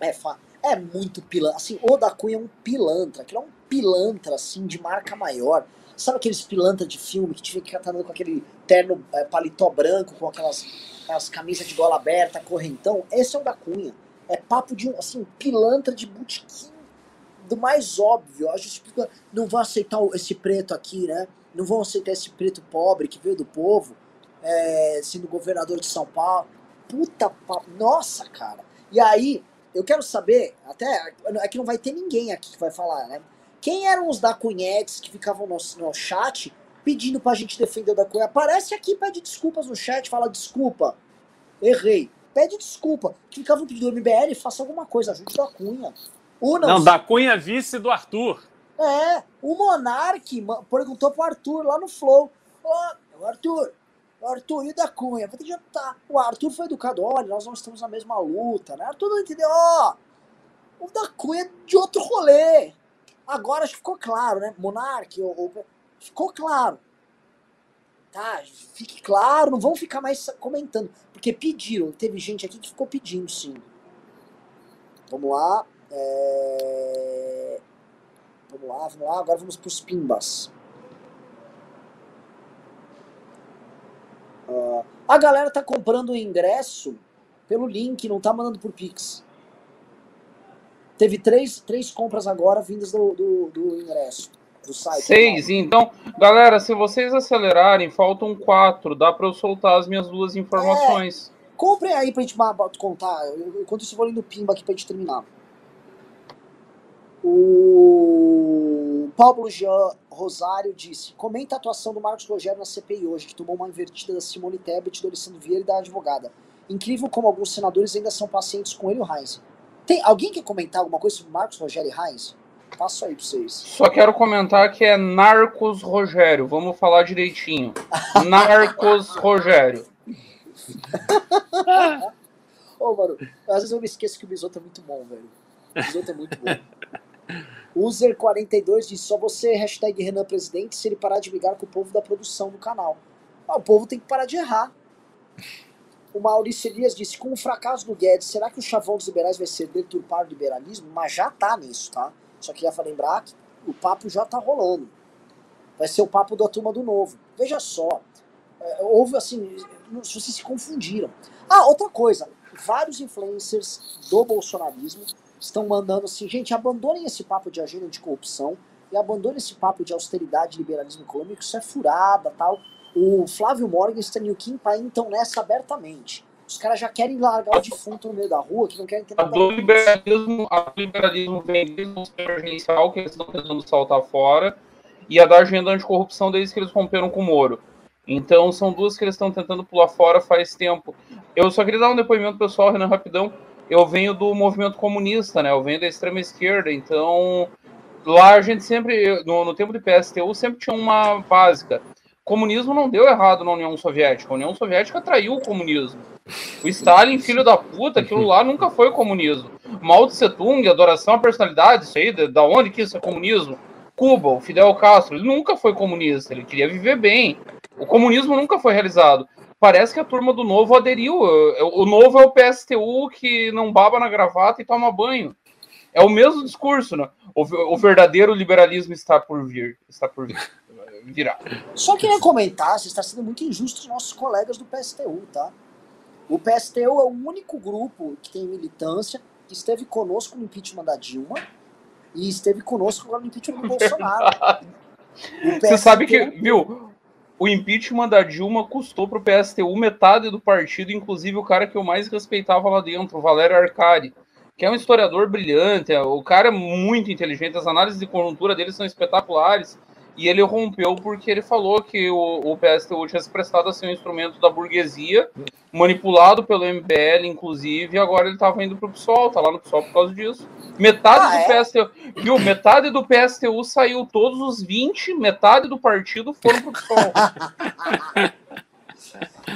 É foda é muito pilantra. Assim, o da Cunha é um pilantra. Aquilo é um pilantra, assim, de marca maior. Sabe aqueles pilantra de filme que tinha que andando com aquele terno é, paletó branco, com aquelas, aquelas camisas de gola aberta, correntão? Esse é o da Cunha. É papo de um, assim, pilantra de botequim do mais óbvio. A justiça não vai aceitar esse preto aqui, né? Não vão aceitar esse preto pobre que veio do povo, é, sendo governador de São Paulo. Puta, nossa, cara. E aí, eu quero saber, até é que não vai ter ninguém aqui que vai falar, né? Quem eram os da Cunhetes que ficavam no, no chat pedindo pra gente defender o da Cunha? Aparece aqui, pede desculpas no chat, fala desculpa, errei. Pede desculpa. Que ficavam pedindo MBL, faça alguma coisa, ajude da Cunha. Não, da Cunha vice do Arthur. É, o Monark perguntou pro Arthur lá no Flow. Ô, oh, Arthur, Arthur e da Cunha. Vou já tá. O Arthur foi educado. Olha, nós não estamos na mesma luta, né? Arthur não entendeu. Ó, oh, o da Cunha é de outro rolê. Agora acho que ficou claro, né? Ou, ficou claro. Tá, fique claro, não vão ficar mais comentando. Porque pediram, teve gente aqui que ficou pedindo, sim. Vamos lá. É... Vamos lá, vamos lá. Agora vamos para os pimbas. Uh, a galera tá comprando o ingresso pelo link, não tá mandando por Pix. Teve três, três compras agora vindas do, do, do ingresso. Do site, Seis, então, galera, se vocês acelerarem, faltam quatro. Dá para eu soltar as minhas duas informações. É, comprem aí pra gente contar. Enquanto isso, eu vou lendo o Pimba aqui pra gente terminar. O Paulo Jean Rosário disse: comenta a atuação do Marcos Rogério na CPI hoje, que tomou uma invertida da Simone Tebet, do Alessandro Vieira e da advogada. Incrível como alguns senadores ainda são pacientes com ele e o Heinz. Tem alguém quer comentar alguma coisa sobre Marcos Rogério e Heinz? Passo aí pra vocês. Só quero comentar que é Narcos Rogério. Vamos falar direitinho. [laughs] Narcos Rogério. Ô, oh, mano, às vezes eu me esqueço que o Bisoto é muito bom, velho. O Bisoto é muito bom. [laughs] User42 diz: só você, hashtag Renan Presidente, se ele parar de brigar com o povo da produção do canal. Ah, o povo tem que parar de errar. O Maurício Elias disse: com o fracasso do Guedes, será que o chavão dos liberais vai ser deturpar o liberalismo? Mas já tá nisso, tá? Só queria lembrar que o papo já tá rolando. Vai ser o papo da turma do novo. Veja só. É, houve assim. Vocês se confundiram. Ah, outra coisa. Vários influencers do bolsonarismo estão mandando assim, gente, abandonem esse papo de agenda de corrupção e abandonem esse papo de austeridade liberalismo econômico, isso é furada, tal. O Flávio Morgenstern e o Kim Paim estão nessa abertamente. Os caras já querem largar o defunto no meio da rua, que não querem ter nada. Do liberalismo, a do liberalismo vem emergencial, que eles estão tentando saltar fora, e a da agenda anticorrupção desde que eles romperam com o Moro. Então, são duas que eles estão tentando pular fora faz tempo. Eu só queria dar um depoimento pessoal, Renan, rapidão eu venho do movimento comunista, né? Eu venho da extrema esquerda, então lá a gente sempre, no, no tempo de PSTU, sempre tinha uma básica. Comunismo não deu errado na União Soviética. A União Soviética traiu o comunismo. O Stalin, filho da puta, aquilo lá nunca foi comunismo. Mao Tse Tung, adoração à personalidade, isso aí, da onde que isso é comunismo? Cuba, o Fidel Castro, ele nunca foi comunista, ele queria viver bem. O comunismo nunca foi realizado parece que a turma do Novo aderiu. O Novo é o PSTU que não baba na gravata e toma banho. É o mesmo discurso, né? O, o verdadeiro liberalismo está por vir. Está por vir. [laughs] virar. Só queria comentar, você está sendo muito injusto com os nossos colegas do PSTU, tá? O PSTU é o único grupo que tem militância que esteve conosco no impeachment da Dilma e esteve conosco agora no impeachment do [laughs] Bolsonaro. Você sabe que, viu, o impeachment da Dilma custou para o PSTU metade do partido, inclusive o cara que eu mais respeitava lá dentro, o Valério Arcari, que é um historiador brilhante, o cara é muito inteligente, as análises de conjuntura dele são espetaculares, e ele rompeu porque ele falou que o, o PSTU tinha se prestado a ser um instrumento da burguesia, manipulado pelo MBL, inclusive, e agora ele estava indo para o PSOL, tá lá no PSOL por causa disso. Metade ah, do é? PSTU, viu? Metade do PSTU saiu, todos os 20, metade do partido foram para o PSOL.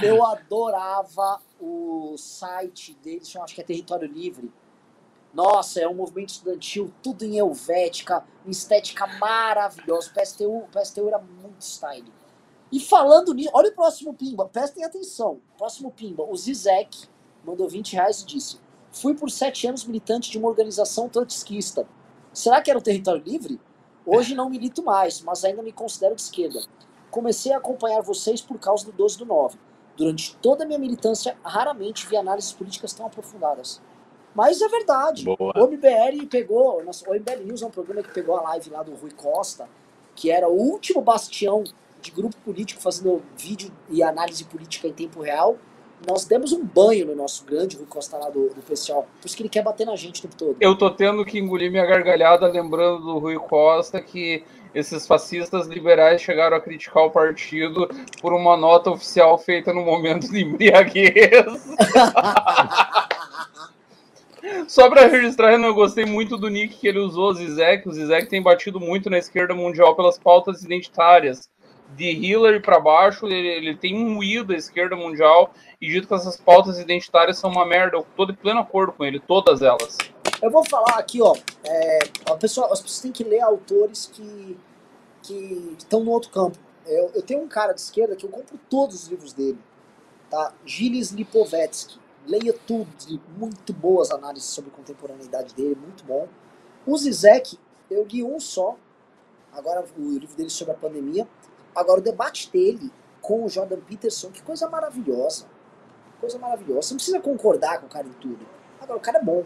Eu adorava o site deles, acho que é Território Livre, nossa, é um movimento estudantil, tudo em helvética, estética maravilhosa. O PSTU, o PSTU era muito style. E falando nisso, olha o próximo Pimba, prestem atenção. Próximo Pimba, o Zizek mandou 20 reais e disse: Fui por sete anos militante de uma organização trotskista. Será que era o território livre? Hoje não milito mais, mas ainda me considero de esquerda. Comecei a acompanhar vocês por causa do 12 do 9. Durante toda a minha militância, raramente vi análises políticas tão aprofundadas. Mas é verdade. Boa. O MBL pegou, nossa, o MBL News é um programa que pegou a live lá do Rui Costa, que era o último bastião de grupo político fazendo vídeo e análise política em tempo real. Nós demos um banho no nosso grande Rui Costa lá do, do festival. Por isso que ele quer bater na gente o tempo todo. Eu tô tendo que engolir minha gargalhada lembrando do Rui Costa que esses fascistas liberais chegaram a criticar o partido por uma nota oficial feita no momento de embriaguez. [laughs] Só para registrar, eu gostei muito do nick que ele usou, Zizek. O Zizek tem batido muito na esquerda mundial pelas pautas identitárias. De Hillary para baixo, ele, ele tem moído a esquerda mundial e dito que essas pautas identitárias são uma merda. Eu tô de pleno acordo com ele, todas elas. Eu vou falar aqui, ó. É, a pessoa, as pessoas têm que ler autores que, que estão no outro campo. Eu, eu tenho um cara de esquerda que eu compro todos os livros dele. Tá? Gilles Lipovetsky leia tudo, muito boas análises sobre contemporaneidade dele, muito bom. O Zizek, eu li um só, agora o livro dele sobre a pandemia. Agora o debate dele com o Jordan Peterson, que coisa maravilhosa. Coisa maravilhosa. Você não precisa concordar com o cara em tudo. Agora, o cara é bom.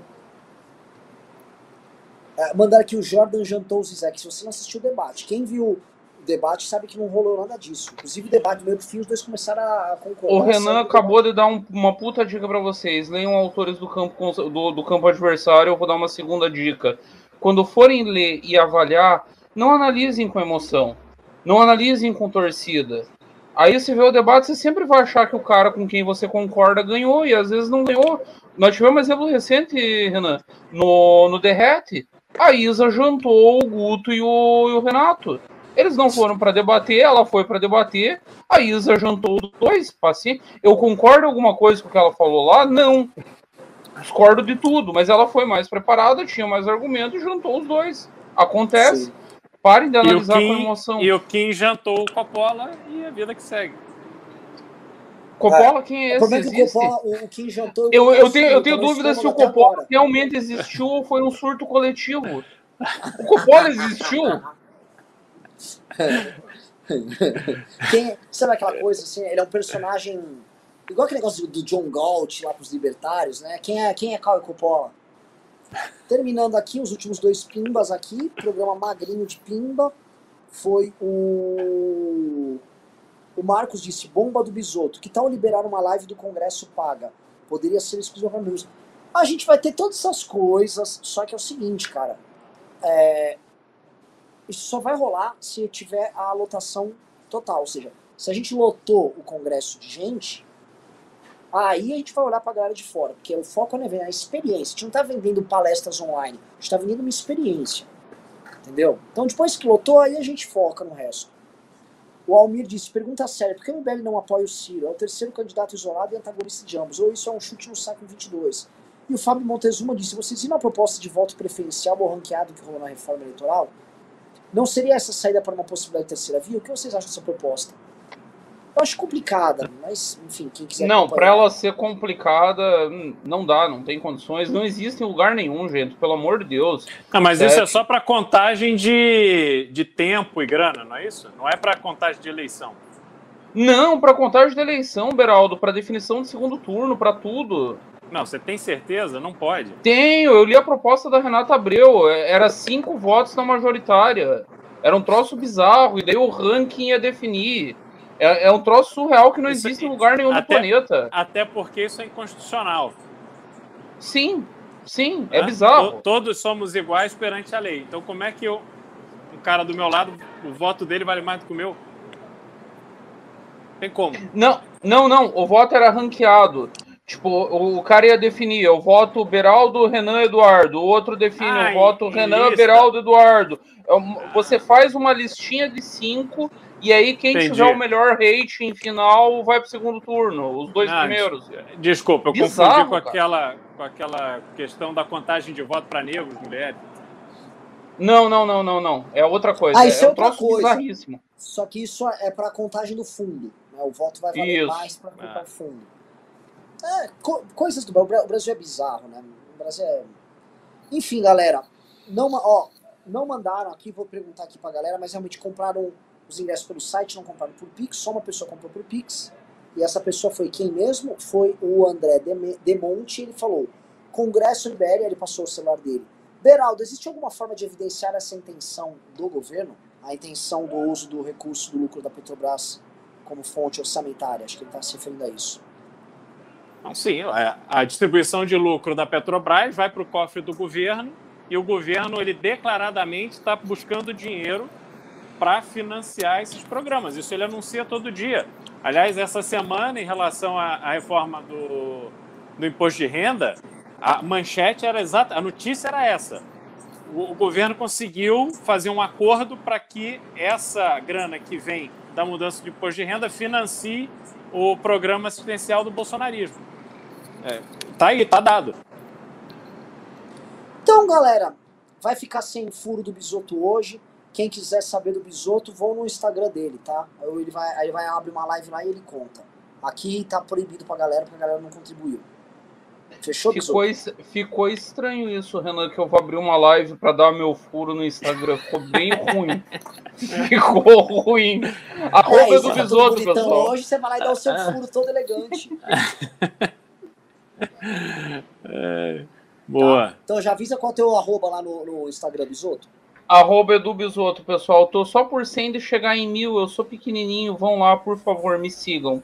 É, mandaram aqui o Jordan jantou o Zizek. Se você não assistiu o debate, quem viu debate sabe que não rolou nada disso. Inclusive, o debate do meio fim, os dois começaram a concordar. O Renan acabou de dar um, uma puta dica para vocês. Leiam autores do campo, do, do campo adversário. Eu vou dar uma segunda dica. Quando forem ler e avaliar, não analisem com emoção. Não analisem com torcida. Aí você vê o debate, você sempre vai achar que o cara com quem você concorda ganhou, e às vezes não ganhou. Nós tivemos um exemplo recente, Renan, no, no Derrete. A Isa jantou o Guto e o, e o Renato. Eles não foram para debater, ela foi para debater. A Isa jantou os dois, paciente. Eu concordo alguma coisa com o que ela falou lá? Não. Discordo de tudo, mas ela foi mais preparada, tinha mais argumentos e jantou os dois. Acontece. Sim. Parem de analisar Kim, com emoção. E o Kim jantou o Coppola e a vida que segue. Coppola, quem é esse? O que o Coppola, o Kim jantou. Eu, eu tenho, eu tenho dúvida se o Coppola agora. realmente existiu ou foi um surto coletivo. O Coppola existiu? [laughs] [laughs] Quem, sabe aquela coisa assim? Ele é um personagem. Igual aquele negócio do John Galt lá pros libertários, né? Quem é, quem é Cal Coppola? Terminando aqui, os últimos dois pimbas aqui, programa magrinho de pimba, foi o. O Marcos disse: bomba do bisoto. Que tal liberar uma live do Congresso paga? Poderia ser exclusiva para membros. A gente vai ter todas essas coisas, só que é o seguinte, cara. É, isso só vai rolar se tiver a lotação total. Ou seja, se a gente lotou o congresso de gente, aí a gente vai olhar para a galera de fora, porque o foco é a experiência. A gente não está vendendo palestras online, a gente está vendendo uma experiência. Entendeu? Então depois que lotou, aí a gente foca no resto. O Almir disse, pergunta séria, por que o MBL não apoia o Ciro? É o terceiro candidato isolado e antagonista de ambos, ou isso é um chute no saco 22? E o Fábio Montezuma disse, vocês viram a proposta de voto preferencial ou ranqueado que rolou na reforma eleitoral? Não seria essa saída para uma possibilidade de terceira via? O que vocês acham dessa proposta? Eu acho complicada, mas enfim, quem quiser. Não, para ela ser complicada, não dá, não tem condições. Não existe em lugar nenhum, gente, pelo amor de Deus. Não, mas isso é só para contagem de, de tempo e grana, não é isso? Não é para contagem de eleição. Não, para contagem de eleição, Beraldo, para definição de segundo turno, para tudo. Não, você tem certeza? Não pode. Tenho, eu li a proposta da Renata Abreu. Era cinco votos na majoritária. Era um troço bizarro, e daí o ranking ia definir. É, é um troço surreal que não isso existe em lugar nenhum até, do planeta. Até porque isso é inconstitucional. Sim, sim, é, é bizarro. Todos somos iguais perante a lei. Então, como é que eu, um cara do meu lado, o voto dele vale mais do que o meu? Tem como? Não, não, não. O voto era ranqueado. Tipo, o cara ia definir, eu voto Beraldo, Renan, Eduardo. O outro define, Ai, eu voto Renan, isso. Beraldo, Eduardo. É você faz uma listinha de cinco e aí, quem Entendi. tiver o melhor rating final vai para o segundo turno, os dois ah, primeiros. Desculpa, eu Bizarro, confundi com aquela, com aquela questão da contagem de voto para negros, mulheres. Não, não, não, não, não. É outra coisa. Ah, isso é, é outra coisa. Bizarríssimo. Só que isso é para contagem do fundo. Né? O voto vai valer isso. mais para ah. o fundo. É, co coisas do Brasil. O Brasil é bizarro, né? O Brasil é. Enfim, galera. Não, ó, não mandaram aqui, vou perguntar aqui pra galera, mas realmente compraram os ingressos pelo site, não compraram por Pix, só uma pessoa comprou por Pix. E essa pessoa foi quem mesmo? Foi o André Demonte. Ele falou: Congresso Ibéria, ele passou o celular dele. Beraldo, existe alguma forma de evidenciar essa intenção do governo? A intenção do uso do recurso do lucro da Petrobras como fonte orçamentária? Acho que ele está se referindo a isso. Sim, é, a distribuição de lucro da Petrobras vai para o cofre do governo e o governo ele declaradamente está buscando dinheiro para financiar esses programas. Isso ele anuncia todo dia. Aliás, essa semana, em relação à, à reforma do, do imposto de renda, a manchete era exata, a notícia era essa. O, o governo conseguiu fazer um acordo para que essa grana que vem da mudança de imposto de renda financie o programa assistencial do bolsonarismo. É, tá aí, tá dado. Então, galera, vai ficar sem furo do bisoto hoje. Quem quiser saber do Bisoto, vão no Instagram dele, tá? Aí ele vai, aí vai abrir uma live lá e ele conta. Aqui tá proibido pra galera, porque a galera não contribuiu. Fechou, ficou, es, ficou estranho isso, Renan, que eu vou abrir uma live para dar meu furo no Instagram. Ficou bem [laughs] ruim. ficou ruim. A roupa é, do Bisoto, pessoal. Hoje você vai lá e dá o seu furo todo elegante. [laughs] [laughs] é, boa. Tá? Então já avisa qual é o teu arroba lá no, no Instagram, Bisoto. Arroba Edu Bisoto, pessoal. Tô só por 100 de chegar em mil. Eu sou pequenininho. Vão lá, por favor, me sigam.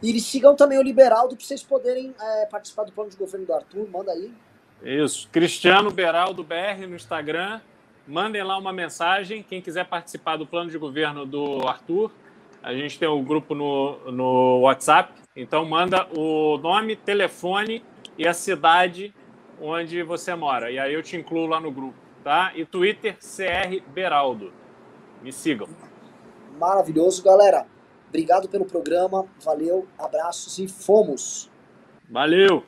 E sigam também o Liberaldo para vocês poderem é, participar do plano de governo do Arthur. Manda aí. Isso. Cristiano Beraldo BR no Instagram. Mandem lá uma mensagem. Quem quiser participar do plano de governo do Arthur, a gente tem o um grupo no, no WhatsApp. Então manda o nome, telefone e a cidade onde você mora. E aí eu te incluo lá no grupo tá? E Twitter, CR Beraldo. Me sigam. Maravilhoso, galera. Obrigado pelo programa. Valeu, abraços e fomos. Valeu!